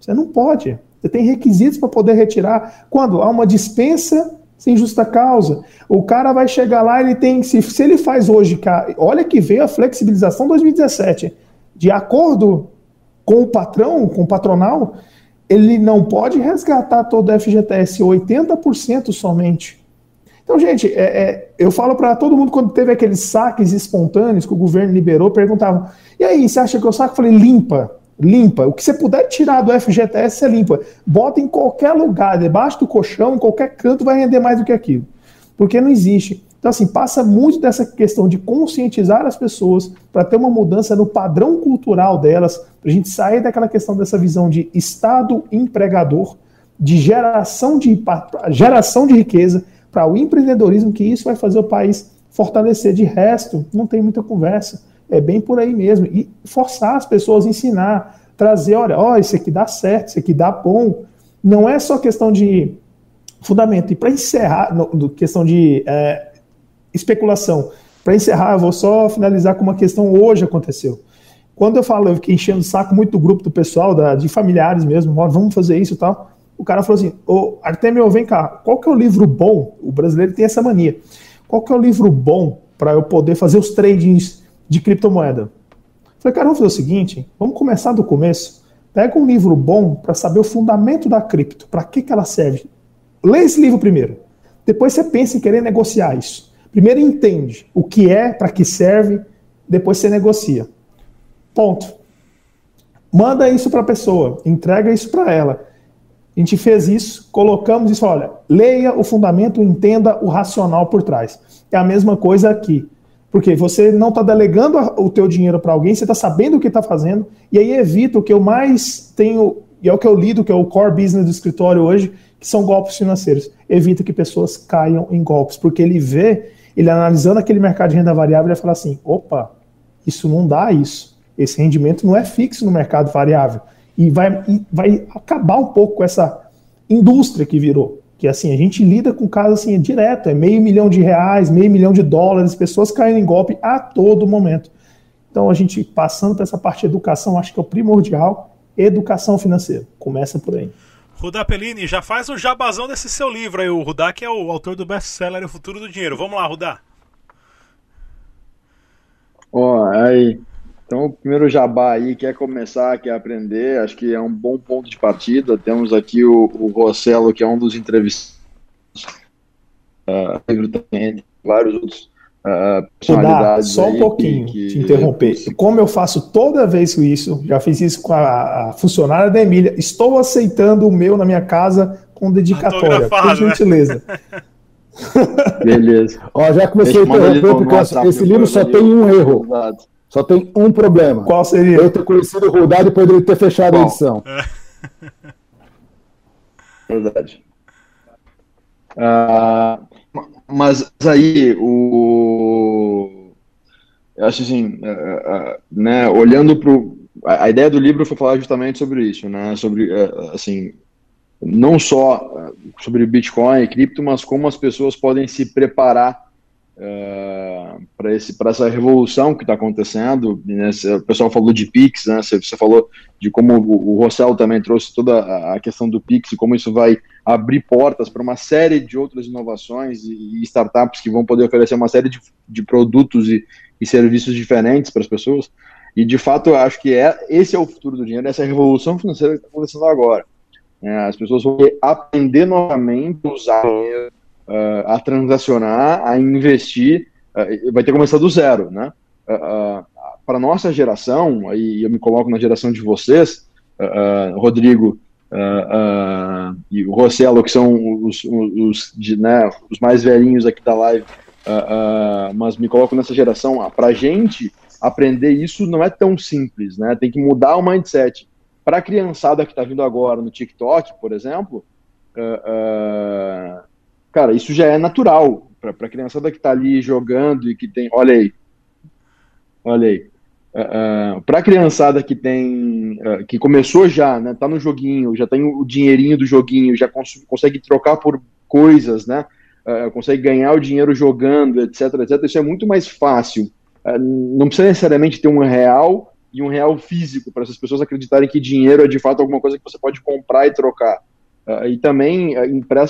Speaker 5: Você não pode. Você tem requisitos para poder retirar quando há uma dispensa sem justa causa. O cara vai chegar lá, ele tem. Se, se ele faz hoje, olha que veio a flexibilização 2017, de acordo com o patrão, com o patronal, ele não pode resgatar todo o FGTS, 80% somente. Então, gente, é, é, eu falo para todo mundo quando teve aqueles saques espontâneos que o governo liberou, perguntavam: e aí, você acha que eu saco? Eu falei: limpa limpa. O que você puder tirar do FGTS, você limpa. Bota em qualquer lugar, debaixo do colchão, em qualquer canto, vai render mais do que aquilo. Porque não existe. Então, assim, passa muito dessa questão de conscientizar as pessoas para ter uma mudança no padrão cultural delas, para a gente sair daquela questão dessa visão de Estado empregador, de geração de, geração de riqueza, para o empreendedorismo, que isso vai fazer o país fortalecer. De resto, não tem muita conversa. É bem por aí mesmo. E forçar as pessoas a ensinar, trazer, olha, ó, isso aqui dá certo, isso aqui dá bom. Não é só questão de fundamento. E para encerrar, no, questão de é, especulação, para encerrar, eu vou só finalizar com uma questão hoje aconteceu. Quando eu falo, eu fiquei enchendo o saco muito do grupo do pessoal, da, de familiares mesmo, vamos fazer isso e tal. O cara falou assim: Ô, Artemio, vem cá, qual que é o livro bom? O brasileiro tem essa mania. Qual que é o livro bom para eu poder fazer os tradings de criptomoeda. Falei, cara, vamos fazer o seguinte, vamos começar do começo. Pega um livro bom para saber o fundamento da cripto, para que, que ela serve. Lê esse livro primeiro. Depois você pensa em querer negociar isso. Primeiro entende o que é, para que serve, depois você negocia. Ponto. Manda isso para a pessoa, entrega isso para ela. A gente fez isso, colocamos isso, olha, leia o fundamento, entenda o racional por trás. É a mesma coisa aqui. Porque você não está delegando o teu dinheiro para alguém, você está sabendo o que está fazendo, e aí evita o que eu mais tenho, e é o que eu lido, que é o core business do escritório hoje, que são golpes financeiros. Evita que pessoas caiam em golpes, porque ele vê, ele analisando aquele mercado de renda variável, ele fala assim, opa, isso não dá isso. Esse rendimento não é fixo no mercado variável. E vai, e vai acabar um pouco com essa indústria que virou que assim, a gente lida com casos assim, direto, é meio milhão de reais, meio milhão de dólares, pessoas caindo em golpe a todo momento. Então a gente passando para essa parte de educação, acho que é o primordial, educação financeira. Começa por aí.
Speaker 2: Rudá Pellini, já faz o jabazão desse seu livro aí, o Rudá que é o autor do best-seller O Futuro do Dinheiro. Vamos lá, Rudá.
Speaker 3: Ó, oh, aí, então, o primeiro jabá aí quer começar, quer aprender, acho que é um bom ponto de partida. Temos aqui o, o Rossello, que é um dos entrevistados, uh, também, vários outros uh,
Speaker 5: personalidades. só um pouquinho, que, que te interromper. Como eu faço toda vez isso, já fiz isso com a, a, funcionária da Emília, estou aceitando o meu na minha casa com dedicatória, por né? gentileza.
Speaker 3: Beleza.
Speaker 4: Ó, já comecei a interromper, porque esse livro só tem um erro. Só tem um problema.
Speaker 5: Qual seria?
Speaker 4: Eu ter conhecido o Rodado e poderia ter fechado Qual? a edição.
Speaker 3: Verdade. Uh, mas aí o acho assim, uh, uh, né, olhando para a, a ideia do livro foi falar justamente sobre isso, né, sobre, uh, assim, não só sobre Bitcoin e cripto, mas como as pessoas podem se preparar uh, para essa revolução que está acontecendo. Né? O pessoal falou de Pix, né? você, você falou de como o, o Rossell também trouxe toda a questão do Pix e como isso vai abrir portas para uma série de outras inovações e, e, startups que vão poder oferecer uma série de, de produtos e, e serviços diferentes para as pessoas. E de fato, eu acho que é, esse é o futuro do dinheiro, essa revolução financeira que está acontecendo agora. É, as pessoas vão aprender novamente a usar dinheiro, uh, a transacionar, a investir, uh, vai ter que começar do zero, né? Uh, Para nossa geração, aí eu me coloco na geração de vocês, Rodrigo e o Rossello, que são os, os, de, né, os mais velhinhos aqui da live, mas me coloco nessa geração, para a gente aprender isso não é tão simples, né? Tem que mudar o mindset. Para a criançada que está vindo agora no TikTok, por exemplo, uh, uh, cara, isso já é natural. Para a criançada que está ali jogando e que tem. Olha aí. Olha aí. Uh, para a criançada que tem. que começou já, né? Tá no joguinho, já tem o dinheirinho do joguinho, já cons consegue trocar por coisas, né? consegue ganhar o dinheiro jogando, etc, etc. Isso é muito mais fácil. não precisa necessariamente ter um real e um real físico para essas pessoas acreditarem que dinheiro é de fato alguma coisa que você pode comprar e trocar. Uh, e também uh, para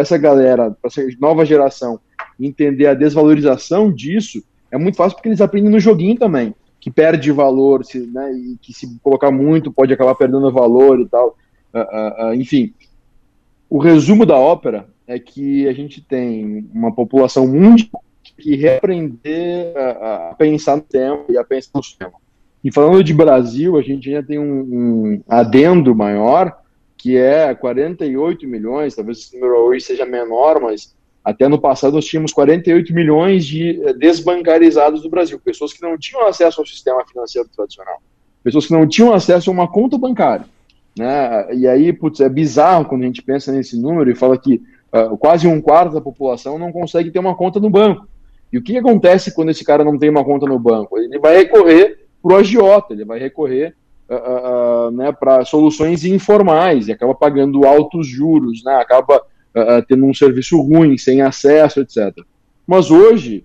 Speaker 3: essa galera, para essa nova geração, entender a desvalorização disso é muito fácil porque eles aprendem no joguinho também, que perde valor, se, né, e que se colocar muito pode acabar perdendo valor e tal. Uh, enfim, o resumo da ópera é que a gente tem uma população mundial que reaprender a, a pensar no tema e a pensar no sistema. E falando de Brasil, a gente já tem um, um adendo maior, que é 48 milhões, talvez esse número hoje seja menor, mas até no passado nós tínhamos 48 milhões de eh, desbancarizados do Brasil, pessoas que não tinham acesso ao sistema financeiro tradicional, pessoas que não tinham acesso a uma conta bancária. Né? E aí, putz, é bizarro quando a gente pensa nesse número e fala que uh, quase um quarto da população não consegue ter uma conta no banco. E o que acontece quando esse cara não tem uma conta no banco? Ele vai recorrer para o agiota, ele vai recorrer uh, uh, né, para soluções informais e acaba pagando altos juros, né, acaba tendo um serviço ruim, sem acesso, etc. Mas hoje,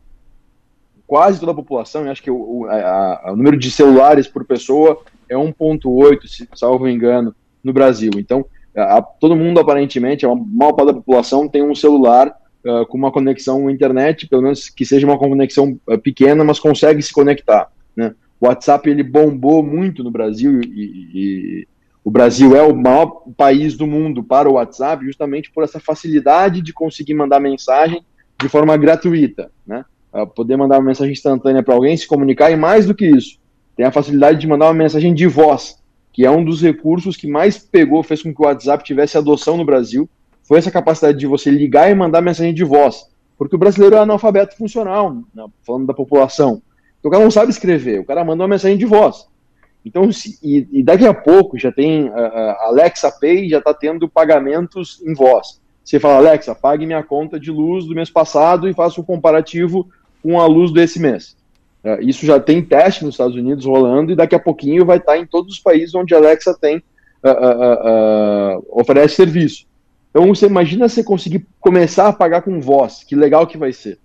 Speaker 3: quase toda a população, acho que o, a, a, o número de celulares por pessoa é 1,8, se salvo engano, no Brasil. Então, a, todo mundo, aparentemente, a maior parte da população tem um celular uh, com uma conexão à internet, pelo menos que seja uma conexão uh, pequena, mas consegue se conectar. Né? O WhatsApp ele bombou muito no Brasil e, e, o Brasil é o maior país do mundo para o WhatsApp justamente por essa facilidade de conseguir mandar mensagem de forma gratuita, né? Poder mandar uma mensagem instantânea para alguém se comunicar e mais do que isso, tem a facilidade de mandar uma mensagem de voz, que é um dos recursos que mais pegou, fez com que o WhatsApp tivesse adoção no Brasil, foi essa capacidade de você ligar e mandar mensagem de voz, porque o brasileiro é analfabeto funcional, né? falando da população. Então, o cara não sabe escrever, o cara manda uma mensagem de voz. Então, se, e, e, daqui a pouco já tem a Alexa Pay, já está tendo pagamentos em voz. Você fala, Alexa, pague minha conta de luz do mês passado e faça um comparativo com a luz desse mês. Uh, isso já tem teste nos Estados Unidos rolando e daqui a pouquinho vai estar tá em todos os países onde a Alexa tem uh, uh, oferece serviço. Então, você imagina você conseguir começar a pagar com voz, que legal que vai ser.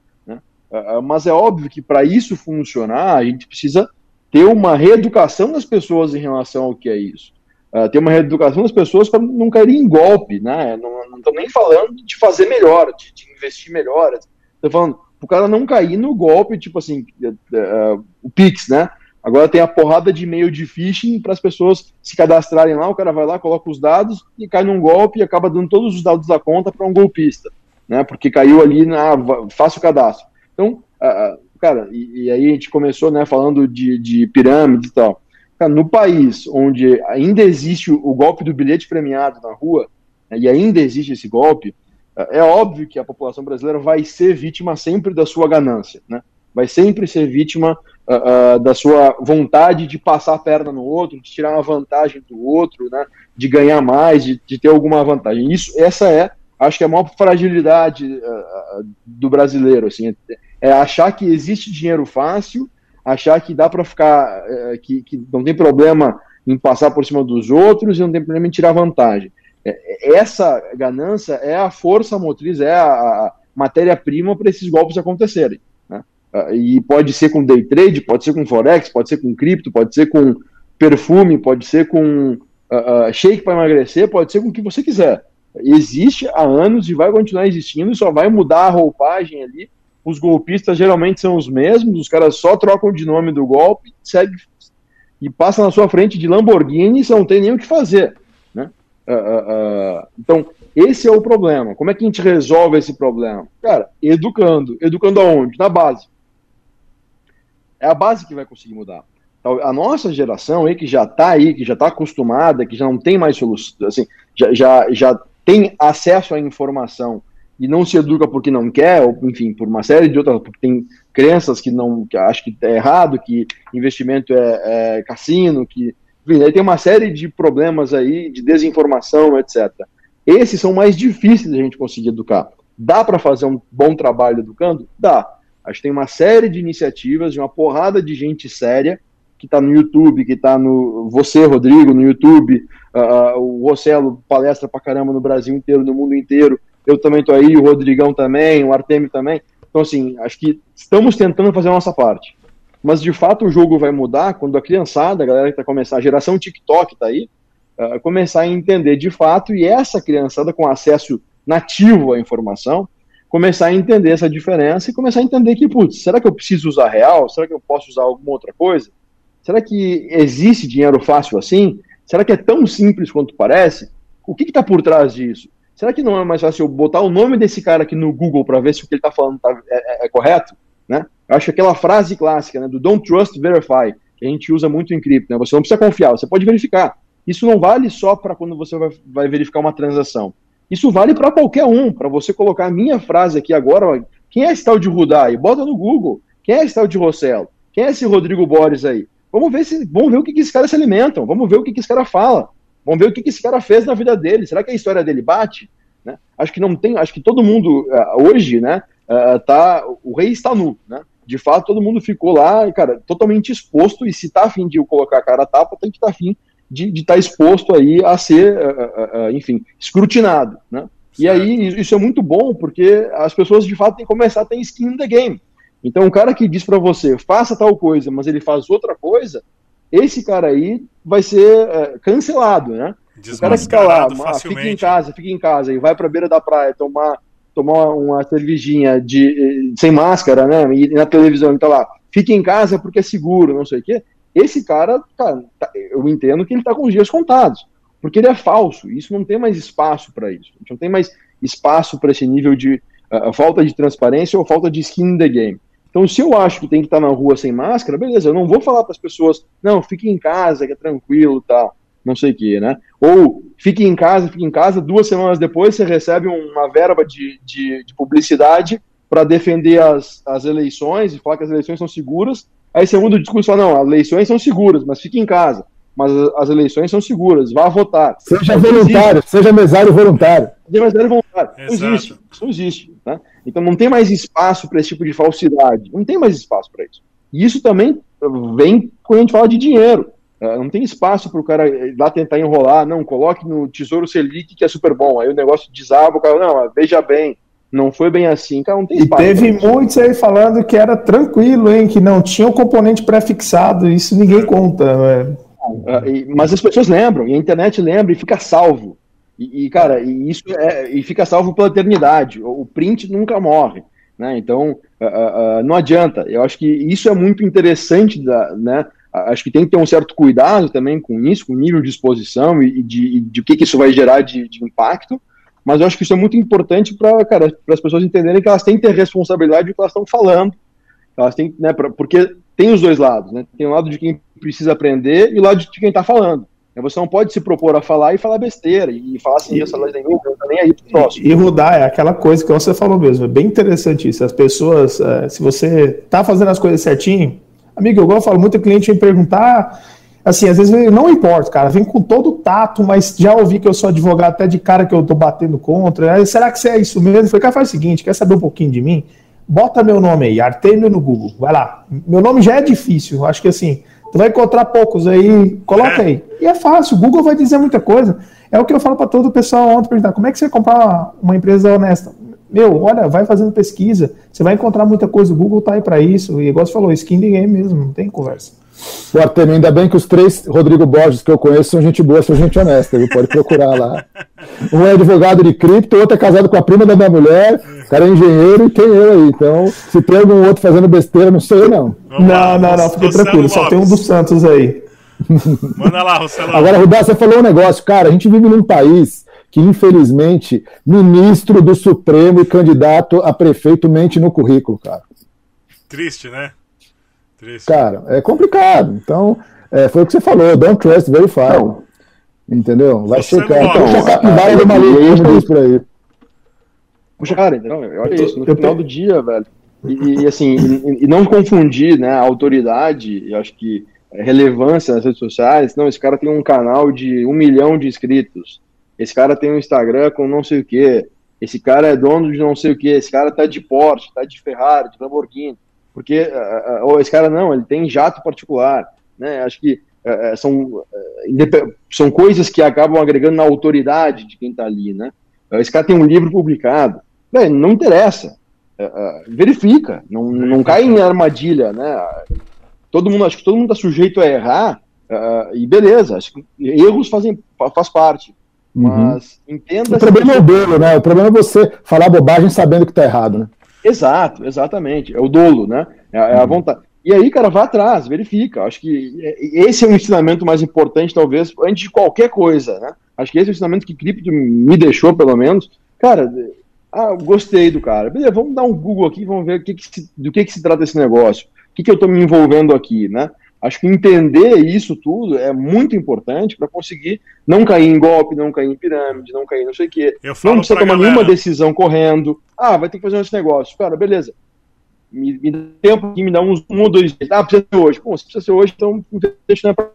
Speaker 3: Uh, mas é óbvio que para isso funcionar, a gente precisa ter uma reeducação das pessoas em relação ao que é isso. Uh, ter uma reeducação das pessoas para não cair em golpe, né? Não estou nem falando de fazer melhor, de, de investir melhor. Estou falando o cara não cair no golpe, tipo assim, uh, o Pix, né? Agora tem a porrada de e-mail de phishing para as pessoas se cadastrarem lá, o cara vai lá, coloca os dados e cai num golpe e acaba dando todos os dados da conta para um golpista, né? Porque caiu ali na faça o cadastro. Então, uh, cara, e, e, aí a gente começou, né, falando de, de pirâmide e tal. Cara, no país onde ainda existe o, golpe do bilhete premiado na rua, né, e ainda existe esse golpe, uh, é óbvio que a população brasileira vai ser vítima sempre da sua ganância, né? Vai sempre ser vítima uh, da sua vontade de passar a perna no outro, de tirar uma vantagem do outro, né? De ganhar mais, de, de ter alguma vantagem. Isso, essa é acho que a maior fragilidade uh, do brasileiro, assim, é achar que existe dinheiro fácil, achar que dá para ficar, é, que, que não tem problema em passar por cima dos outros e não tem problema em tirar vantagem. É, essa ganância é a força motriz, é a, a matéria-prima para esses golpes acontecerem. Né? Ah, e pode ser com day trade, pode ser com forex, pode ser com cripto, pode ser com perfume, pode ser com uh, shake para emagrecer, pode ser com o que você quiser. Existe há anos e vai continuar existindo, só vai mudar a roupagem ali. Os golpistas geralmente são os mesmos, os caras só trocam de nome do golpe, segue e passa na sua frente de Lamborghini e você não tem nem o que fazer. Né? Uh, então, esse é o problema. Como é que a gente resolve esse problema? Cara, educando. Educando aonde? Na base. É a base que vai conseguir mudar. A nossa geração aí, que já está aí, que já está acostumada, que já não tem mais solução, assim, já, já, já tem acesso à informação e não se educa porque não quer, ou enfim, por uma série de outras, porque tem crenças que não que acho que é errado, que investimento é, é cassino, que enfim, aí tem uma série de problemas aí de desinformação, etc. Esses são mais difíceis de a gente conseguir educar. Dá para fazer um bom trabalho educando? Dá. Acho que tem uma série de iniciativas de uma porrada de gente séria que está no YouTube, que está no. Você, Rodrigo, no YouTube, uh, o Rossello palestra para caramba no Brasil inteiro, no mundo inteiro. Eu também estou aí, o Rodrigão também, o Artemio também. Então, assim, acho que estamos tentando fazer a nossa parte. Mas, de fato, o jogo vai mudar quando a criançada, a galera que está começando, a geração TikTok está aí, uh, começar a entender de fato, e essa criançada com acesso nativo à informação, começar a entender essa diferença e começar a entender que, putz, será que eu preciso usar real? Será que eu posso usar alguma outra coisa? Será que existe dinheiro fácil assim? Será que é tão simples quanto parece? O que está por trás disso? Será que não é mais fácil eu botar o nome desse cara aqui no Google para ver se o que ele está falando tá, é, é, é, correto? Né? Eu acho que aquela frase clássica né, do Don't Trust, Verify, que a gente usa muito em cripto, né? você não precisa confiar, você pode verificar. Isso não vale só para quando você vai, vai, verificar uma transação. Isso vale para qualquer um, para você colocar a minha frase aqui agora. Quem é esse tal de Rudai? Bota no Google. Quem é esse tal de Rossello? Quem é esse Rodrigo Borges aí? Vamos ver, se, vamos ver o que, que esse cara se alimentam. Vamos ver o que, que esse cara fala. Vamos ver o que, que esse cara fez na vida dele. Será que a história dele bate? Né? Acho que não tem. Acho que todo mundo uh, hoje, né? Uh, tá, o rei está nu, né? de fato, todo mundo ficou lá, cara, totalmente exposto, e se tá afim de colocar a cara a tapa, tem que estar tá afim de estar tá exposto aí a ser, uh, enfim, escrutinado, né? E aí, isso é muito bom, porque as pessoas, de fato, têm que começar a ter skin in the game. Então, o cara que diz para você, faça tal coisa, mas ele faz outra coisa, esse cara aí vai ser uh, cancelado, né? O cara que tá lá, uma, fica em casa, fica em casa e vai pra beira da praia tomar tomar uma cervejinha de, sem máscara, né? E na televisão, então lá, fica em casa porque é seguro, não sei o quê. Esse cara, cara tá, eu entendo que ele está com os dias contados, porque ele é falso. Isso não tem mais espaço para isso. A gente não tem mais espaço para esse nível de uh, falta de transparência ou falta de skin in the game. Então, se eu acho que tem que estar tá na rua sem máscara, beleza, eu não vou falar para as pessoas, não, fique em casa, que é tranquilo, tá não sei o que, né? Ou fique em casa, fique em casa, duas semanas depois você recebe uma verba de, de, de publicidade para defender as, as eleições e falar que as eleições são seguras. Aí você muda o discurso e fala, não, as eleições são seguras, mas fique em casa. Mas as eleições são seguras, vá votar.
Speaker 4: Seja voluntário, existe. seja mesário voluntário.
Speaker 3: Seja mesário voluntário. Não existe. Isso não existe. Né? Então não tem mais espaço para esse tipo de falsidade. Não tem mais espaço para isso. E isso também vem quando a gente fala de dinheiro. Uh, não tem espaço para o cara lá tentar enrolar, não, coloque no Tesouro Selic que é super bom. Aí o negócio desaba, o cara, não, veja bem, não foi bem assim, cara, não tem
Speaker 5: espaço. E teve muitos aí falando que era tranquilo, hein, que não tinha o componente pré-fixado, isso ninguém conta. Né?
Speaker 3: E, mas as pessoas lembram, e a internet lembra e fica salvo. E, e cara, e isso é, e fica salvo pela eternidade. O, print nunca morre. Né? Então, uh, não adianta. Eu acho que isso é muito interessante da, né, acho que tem que ter um certo cuidado também com isso, com o nível de exposição e de, e de o que, que, isso vai gerar de, de, impacto, mas eu acho que isso é muito importante para as pessoas entenderem que elas têm que ter responsabilidade do que elas estão falando, elas têm, né, pra, porque tem os dois lados, né, tem o lado de quem precisa aprender e o lado de quem está falando. Você não pode se propor a falar e falar besteira e falar assim, essa lei nenhuma, não tá nem aí pro próximo.
Speaker 5: E, Rudar é aquela coisa que você falou mesmo, é bem interessante isso. As pessoas, é, se você tá fazendo as coisas certinho, Amigo, eu falo, muita cliente vem perguntar, assim, às vezes não importa, cara, vem com todo o tato, mas já ouvi que eu sou advogado até de cara que eu tô batendo contra. Aí, será que você é isso mesmo? Eu falei, cara, faz o seguinte, quer saber um pouquinho de mim? bota meu nome aí, Artemio no Google, vai lá. Meu nome já é difícil, acho que assim, vai encontrar poucos aí, coloca aí. E é fácil, o Google vai dizer muita coisa. É o que eu falo para todo o pessoal ontem, perguntar, como é que você vai comprar uma empresa honesta? Meu, olha, vai fazendo pesquisa, você vai encontrar muita coisa, o Google tá aí para isso, e igual você falou, skin de game mesmo, não tem conversa.
Speaker 4: O Artemio, ainda bem que os três Rodrigo Borges que eu conheço são gente boa, são gente honesta, viu? Pode procurar lá. Um é advogado de cripto, o outro é casado com a prima da minha mulher, o cara é engenheiro e tem eu aí. Então, se tem algum outro fazendo besteira, não sei não.
Speaker 5: Vamos não, não, não, fique tranquilo, só tem um dos Santos aí.
Speaker 2: Manda lá, Rossellão.
Speaker 4: Agora, Rudá, você falou um negócio, cara, a gente vive num país que, infelizmente, ministro do Supremo e candidato a prefeito mente no currículo, cara.
Speaker 2: Triste, né? Triste.
Speaker 4: Cara, é complicado. Então, é, foi o que você falou, don't trust, verify. Não. Entendeu? Vai
Speaker 2: Você
Speaker 4: checar. Então, checar a capivara do maluco, diz por aí.
Speaker 3: Puxa, cara, então, olha isso, no
Speaker 5: eu
Speaker 3: final do dia, velho. E, e, assim, e, e não confundir, né, a autoridade, eu acho que a relevância nas redes sociais, não, esse cara tem um canal de um milhão de inscritos, esse cara tem um Instagram com não sei o quê, esse cara é dono de não sei o quê, esse cara tá de Porsche, tá de Ferrari, de Lamborghini, porque, ah, ah, ou esse cara não, ele tem jato particular, né, acho que são, são coisas que acabam agregando na autoridade de quem tá ali, né, esse cara tem um livro publicado, Bem, não interessa. Verifica, não, não cai em armadilha, né? Todo mundo, acho que todo mundo está sujeito a errar, e beleza, erros fazem, fa- faz parte.
Speaker 4: Uhum.
Speaker 3: Mas entenda.
Speaker 4: O problema é o dolo, né? O problema é você falar bobagem sabendo que tá errado, né?
Speaker 3: Exato, exatamente. É o dolo, né? É, é a vontade. E aí, cara, vai atrás, verifica. Acho que é- esse é o ensinamento mais importante, talvez, antes de qualquer coisa, né? Acho que esse é o ensinamento que Cripto me deixou, pelo menos. Cara, ah, gostei do cara. Beleza, vamos dar um Google aqui, vamos ver que que se- do que, que se trata esse negócio. O que, que eu estou me envolvendo aqui, né? Acho que entender isso tudo é muito importante para conseguir não cair em golpe, não cair em pirâmide, não cair em não sei o quê.
Speaker 2: Eu falo
Speaker 3: Não precisa tomar
Speaker 2: galera,
Speaker 3: nenhuma decisão correndo. Ah, vai ter que fazer esse negócio. Cara, beleza. Me, me dá tempo aqui, me dá uns um ou dois dias. Ah, precisa ser hoje. Pô, se precisa ser hoje, então deixa né, pra...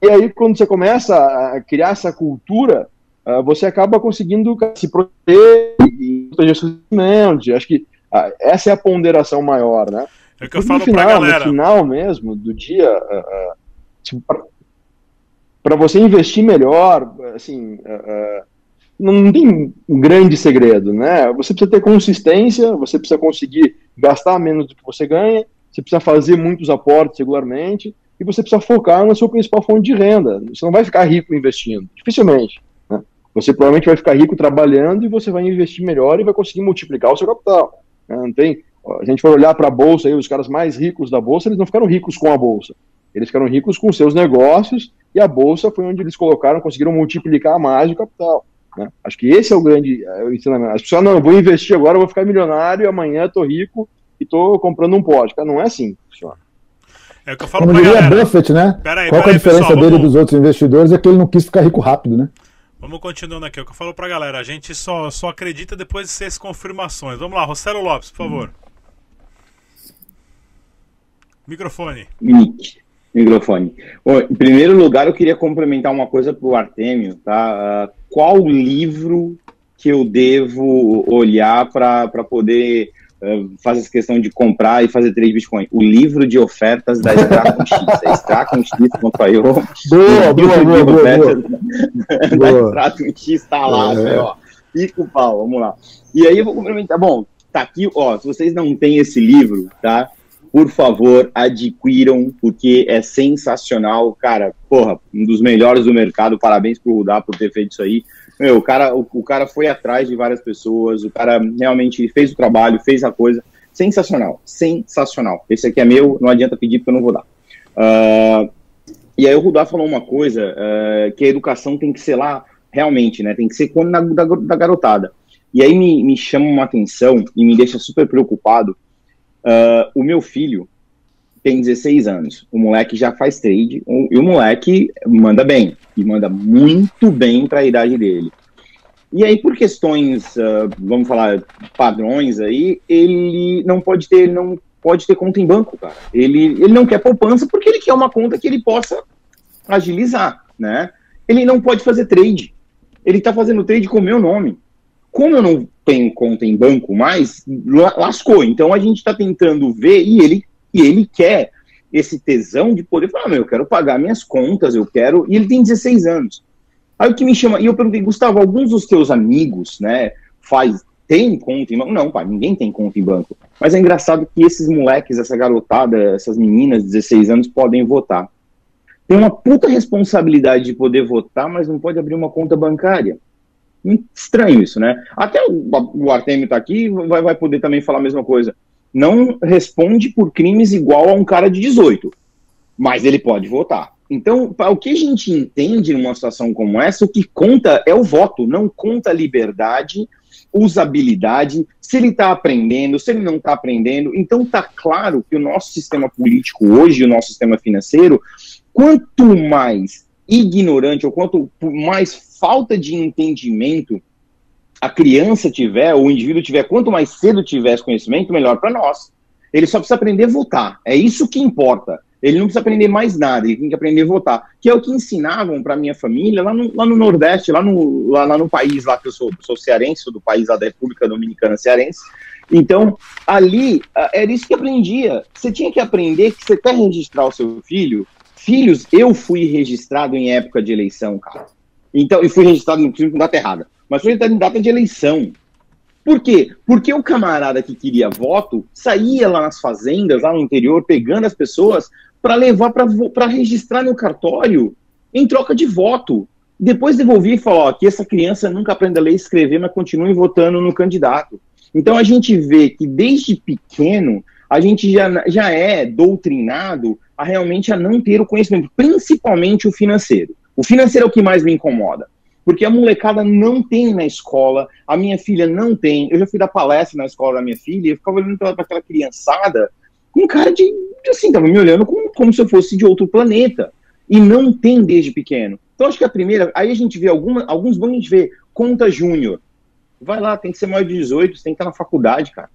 Speaker 3: E aí, quando você começa a criar essa cultura, ah, você acaba conseguindo se proteger e proteger seus. Acho que ah, essa é a ponderação maior, né?
Speaker 2: É o que eu
Speaker 3: no
Speaker 2: falo
Speaker 3: final,
Speaker 2: pra galera.
Speaker 3: No final mesmo do dia, ah, para você investir melhor, assim, ah, não tem um grande segredo, né? Você precisa ter consistência, você precisa conseguir gastar menos do que você ganha, você precisa fazer muitos aportes regularmente e você precisa focar na sua principal fonte de renda. Você não vai ficar rico investindo, dificilmente. né? Você provavelmente vai ficar rico trabalhando e você vai investir melhor e vai conseguir multiplicar o seu capital. né? Não tem. A gente for olhar para a bolsa, aí, os caras mais ricos da bolsa, eles não ficaram ricos com a bolsa. Eles ficaram ricos com seus negócios e a bolsa foi onde eles colocaram, conseguiram multiplicar mais o capital. né? Acho que esse é o grande é, o ensinamento. As pessoas, não, eu vou investir agora, eu vou ficar milionário, e amanhã estou rico e estou comprando um. Cara, não é assim. que funciona.
Speaker 2: É o que eu falo
Speaker 4: Como diria
Speaker 2: galera.
Speaker 4: Buffett, né?
Speaker 2: Pera aí,
Speaker 4: Qual que é a diferença
Speaker 2: pessoal,
Speaker 4: dele
Speaker 2: vamos-
Speaker 4: dos outros investidores? É que ele não quis ficar rico rápido, né?
Speaker 2: Vamos continuando aqui. É o que eu falo pra galera. A gente só, só acredita depois de seis confirmações. Vamos lá, Rossello Lopes, por favor. Microfone.
Speaker 6: Mic, microfone. Bom, em primeiro lugar, eu queria complementar uma coisa para o Artemio, tá? Ah, qual livro que eu devo olhar para poder ah, fazer essa questão de comprar e fazer trade Bitcoin? O livro de ofertas da Stracon X, é straconx.io.
Speaker 4: Boa, boa, boa, boa, boa.
Speaker 6: da. Stratum X tá lá,
Speaker 4: É.
Speaker 6: velho, ó. Pica o pau, vamos lá. E aí eu vou complementar. Bom, tá aqui, ó. Se vocês não têm esse livro, tá? Por favor, adquiram, porque é sensacional. Cara, porra, um dos melhores do mercado. Parabéns pro Rudá por ter feito isso aí. Meu, o cara, o, o cara foi atrás de várias pessoas, o cara realmente fez o trabalho, fez a coisa. Sensacional, sensacional. Esse aqui é meu, não adianta pedir porque eu não vou dar. Ah, e aí o Rudá falou uma coisa, ah, que a educação tem que ser lá, realmente, né? Tem que ser quando da, da, da garotada. E aí me, me chama uma atenção e me deixa super preocupado. Ah, o meu filho tem 16 anos. O moleque já faz trade e o moleque manda bem. E manda muito bem para a idade dele. E aí, por questões, ah, vamos falar, padrões aí, ele não pode ter, não pode ter conta em banco, cara. Ele, ele não quer poupança porque ele quer uma conta que ele possa agilizar, né? Ele não pode fazer trade. Ele tá fazendo trade com o meu nome. Como eu não tem conta em banco mais, lascou. Então a gente está tentando ver e ele, e ele quer esse tesão de poder falar, meu, eu quero pagar minhas contas, eu quero. E ele tem 16 anos. Aí o que me chama, e eu perguntei, Gustavo, alguns dos teus amigos, né, faz, tem conta em banco? Não, pai, ninguém tem conta em banco. Mas é engraçado que esses moleques, essa garotada, essas meninas de 16 anos podem votar. Tem uma puta responsabilidade de poder votar, mas não pode abrir uma conta bancária. Estranho isso, né? Até o, o Artemio tá aqui, vai, vai poder também falar a mesma coisa. Não responde por crimes igual a um cara de 18, mas ele pode votar. Então, o que a gente entende numa situação como essa, o que conta é o voto, não conta liberdade, usabilidade, se ele está aprendendo, se ele não está aprendendo. Então, está claro que o nosso sistema político hoje, o nosso sistema financeiro, quanto mais ignorante ou quanto mais falta de entendimento a criança tiver, ou o indivíduo tiver, quanto mais cedo tiver esse conhecimento, melhor para nós. Ele só precisa aprender a votar. É isso que importa. Ele não precisa aprender mais nada, ele tem que aprender a votar. Que é o que ensinavam para minha família lá no, lá no Nordeste, lá no, lá, lá, no país, lá que eu sou, sou cearense, sou do país da República Dominicana Cearense. Então, ali, era isso que aprendia. Você tinha que aprender que você quer registrar o seu filho. Filhos, eu fui registrado em época de eleição, cara. Então, e fui registrado no com data errada, mas fui registrado em data de eleição. Por quê? Porque o camarada que queria voto saía lá nas fazendas, lá no interior, pegando as pessoas para levar para registrar no cartório em troca de voto. Depois devolvia e falou: que essa criança nunca aprende a ler e escrever, mas continue votando no candidato. Então a gente vê que desde pequeno a gente já, já é doutrinado a realmente a não ter o conhecimento, principalmente o financeiro. O financeiro é o que mais me incomoda. Porque a molecada não tem na escola, a minha filha não tem. Eu já fui dar palestra na escola da minha filha eu ficava olhando para aquela criançada com cara de, assim, tava me olhando como, como se eu fosse de outro planeta. E não tem desde pequeno. Então acho que a primeira, aí a gente vê alguma, alguns vão a gente vê conta júnior. Vai lá, tem que ser maior de 18, você tem que estar na faculdade, cara.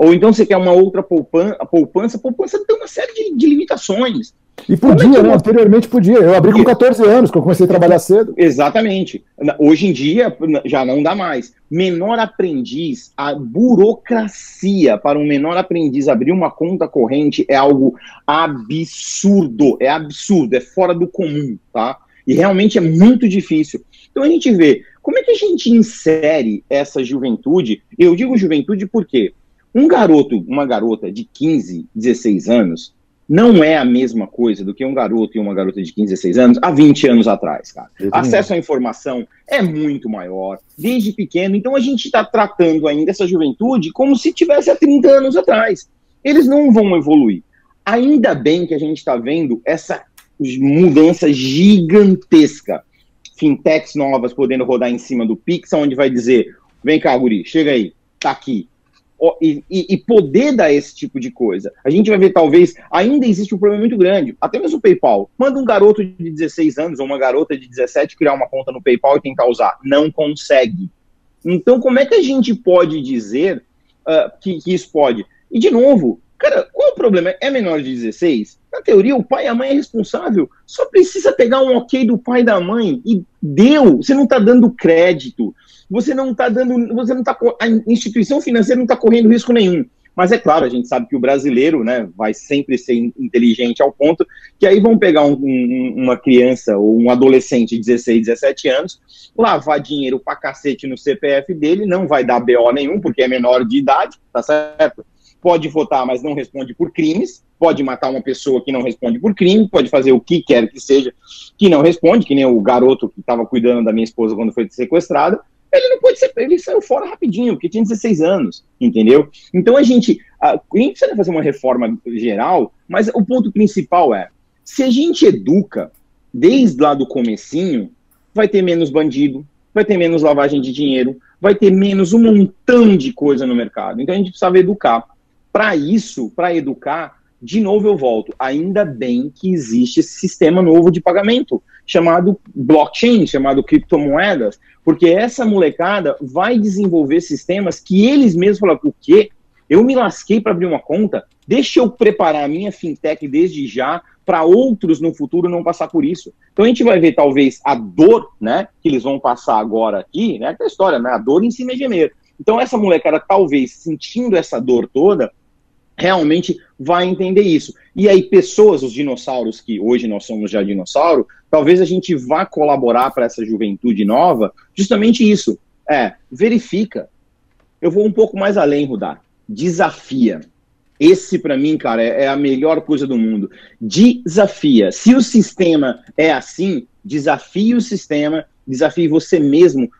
Speaker 6: Ou então você quer uma outra poupança, a poupança, a poupança tem uma série de, de limitações.
Speaker 4: E podia, é né? Anteriormente podia. Eu abri com 14 anos, que eu comecei a trabalhar cedo.
Speaker 6: Exatamente. Hoje em dia já não dá mais. Menor aprendiz, a burocracia para um menor aprendiz abrir uma conta corrente é algo absurdo. É absurdo, é fora do comum, tá? E realmente é muito difícil. Então a gente vê como é que a gente insere essa juventude. Eu digo juventude porque um garoto, uma garota de 15, 16 anos, não é a mesma coisa do que um garoto e uma garota de 15, 16 anos há 20 anos atrás, cara. Acesso à informação é muito maior, desde pequeno. Então a gente está tratando ainda essa juventude como se tivesse há 30 anos atrás. Eles não vão evoluir. Ainda bem que a gente está vendo essa mudança gigantesca. Fintechs novas podendo rodar em cima do Pix, onde vai dizer: vem cá, Guri, chega aí, tá aqui e, e, poder dar esse tipo de coisa. A gente vai ver, talvez, ainda existe um problema muito grande. Até mesmo o PayPal. Manda um garoto de 16 anos ou uma garota de 17 criar uma conta no PayPal e tentar usar. Não consegue. Então, como é que a gente pode dizer uh, que, que isso pode? E, de novo, cara, qual o problema? É menor de 16? Na teoria, o pai e a mãe é responsável. Só precisa pegar um ok do pai e da mãe. E deu. Você não está dando crédito você não está dando, você não está, a instituição financeira não está correndo risco nenhum. Mas é claro, a gente sabe que o brasileiro né, vai sempre ser inteligente ao ponto que aí vão pegar um, um, uma criança ou um adolescente de 16, 17 anos, lavar dinheiro pra cacete no CPF dele, não vai dar BO nenhum, porque é menor de idade, tá certo? Pode votar, mas não responde por crimes, pode matar uma pessoa que não responde por crime, pode fazer o que quer que seja, que não responde, que nem o garoto que estava cuidando da minha esposa quando foi sequestrada, ele não pode ser, ele saiu fora rapidinho, porque tinha 16 anos, entendeu? Então a gente, a, a gente precisa fazer uma reforma geral, mas o ponto principal é, se a gente educa desde lá do comecinho, vai ter menos bandido, vai ter menos lavagem de dinheiro, vai ter menos um montão de coisa no mercado. Então a gente precisava educar. Para isso, para educar, de novo eu volto. Ainda bem que existe esse sistema novo de pagamento, chamado blockchain, chamado criptomoedas, porque essa molecada vai desenvolver sistemas que eles mesmos falam, o quê? Eu me lasquei para abrir uma conta, deixa eu preparar a minha fintech desde já para outros no futuro não passar por isso. Então a gente vai ver talvez a dor, né, que eles vão passar agora aqui, né, aquela história, né, a dor em cima é gemer. Então, essa molecada, talvez sentindo essa dor toda, realmente vai entender isso. E aí, pessoas, os dinossauros, que hoje nós somos já dinossauro, talvez a gente vá colaborar para essa juventude nova, justamente isso. É, verifica. Eu vou um pouco mais além, Rudá. Desafia. Esse, para mim, cara, é, é a melhor coisa do mundo. Desafia. Se o sistema é assim, desafie o sistema, desafie você mesmo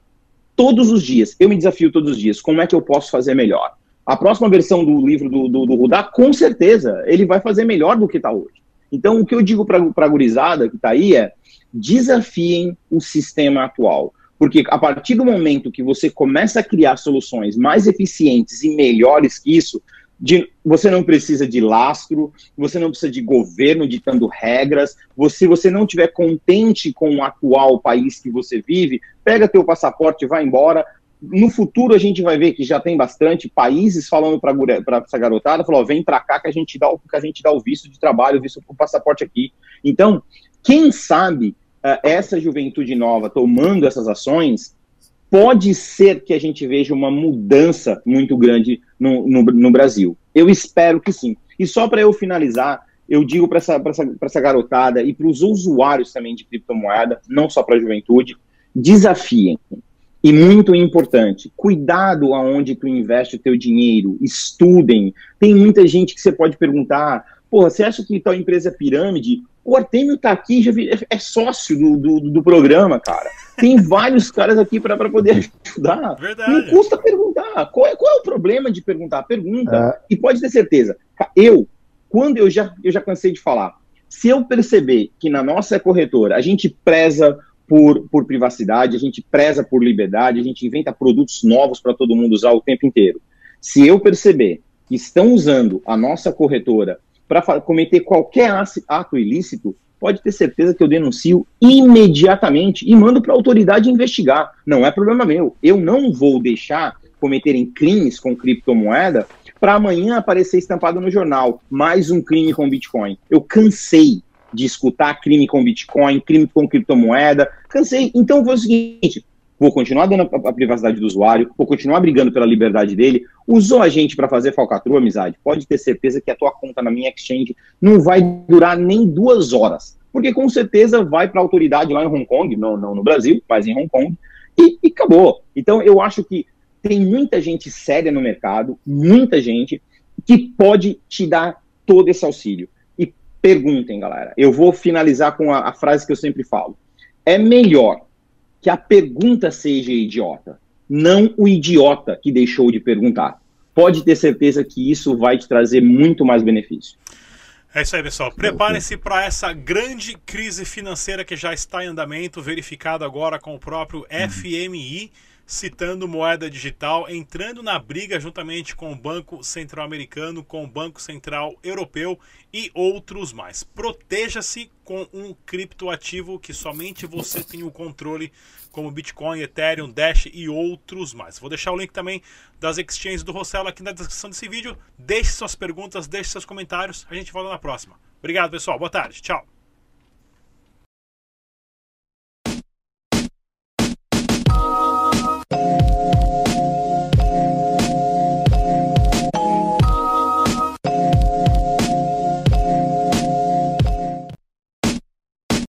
Speaker 6: todos os dias. Eu me desafio todos os dias. Como é que eu posso fazer melhor? A próxima versão do livro do, do, do Rudá, com certeza, ele vai fazer melhor do que está hoje. Então, o que eu digo para a gurizada que está aí é desafiem o sistema atual. Porque a partir do momento que você começa a criar soluções mais eficientes e melhores que isso, de, você não precisa de lastro, você não precisa de governo ditando regras. Você, se você não estiver contente com o atual país que você vive, pega teu passaporte e vai embora. No futuro a gente vai ver que já tem bastante países falando para essa garotada, falou, vem para cá que a gente dá o que a gente dá o visto de trabalho, o visto o passaporte aqui. Então, quem sabe uh, essa juventude nova tomando essas ações, pode ser que a gente veja uma mudança muito grande no, no, no Brasil. Eu espero que sim. E só para eu finalizar, eu digo para essa, essa, essa garotada e para os usuários também de criptomoeda, não só para a juventude, desafiem. E muito importante, cuidado aonde tu investe o teu dinheiro, estudem. Tem muita gente que você pode perguntar, porra, você acha que tal empresa é pirâmide? O Artemio tá aqui, já vi, é sócio do, do, do, programa, cara. Tem vários caras aqui para poder ajudar. Verdade. Não custa perguntar. Qual é, qual é o problema de perguntar? Pergunta. É. E pode ter certeza. Eu, quando eu já, eu já cansei de falar, se eu perceber que na nossa corretora a gente preza por, por privacidade, a gente preza por liberdade, a gente inventa produtos novos para todo mundo usar o tempo inteiro. Se eu perceber que estão usando a nossa corretora para cometer qualquer ato ilícito, pode ter certeza que eu denuncio imediatamente e mando para a autoridade investigar. Não é problema meu. Eu não vou deixar cometerem crimes com criptomoeda para amanhã aparecer estampado no jornal mais um crime com Bitcoin. Eu cansei de escutar crime com Bitcoin, crime com criptomoeda. Cansei. Então foi o seguinte: vou continuar dando a, privacidade do usuário, vou continuar brigando pela liberdade dele. Usou a gente para fazer falcatrua, amizade? Pode ter certeza que a tua conta na minha exchange não vai durar nem duas horas. Porque com certeza vai para a autoridade lá em Hong Kong, não, não no Brasil, mas em Hong Kong, e, e acabou. Então eu acho que tem muita gente séria no mercado, muita gente, que pode te dar todo esse auxílio perguntem, galera. Eu vou finalizar com a, a frase que eu sempre falo. É melhor que a pergunta seja idiota, não o idiota que deixou de perguntar. Pode ter certeza que isso vai te trazer muito mais benefício.
Speaker 2: É isso aí, pessoal. Preparem-se para essa grande crise financeira que já está em andamento, verificado agora com o próprio FMI citando moeda digital, entrando na briga juntamente com o Banco Central Americano, com o Banco Central Europeu e outros mais. Proteja-se com um criptoativo que somente você tem o controle, como Bitcoin, Ethereum, Dash e outros mais. Vou deixar o link também das exchanges do Rossello aqui na descrição desse vídeo. Deixe suas perguntas, deixe seus comentários. A gente volta na próxima. Obrigado, pessoal. Boa tarde. Tchau.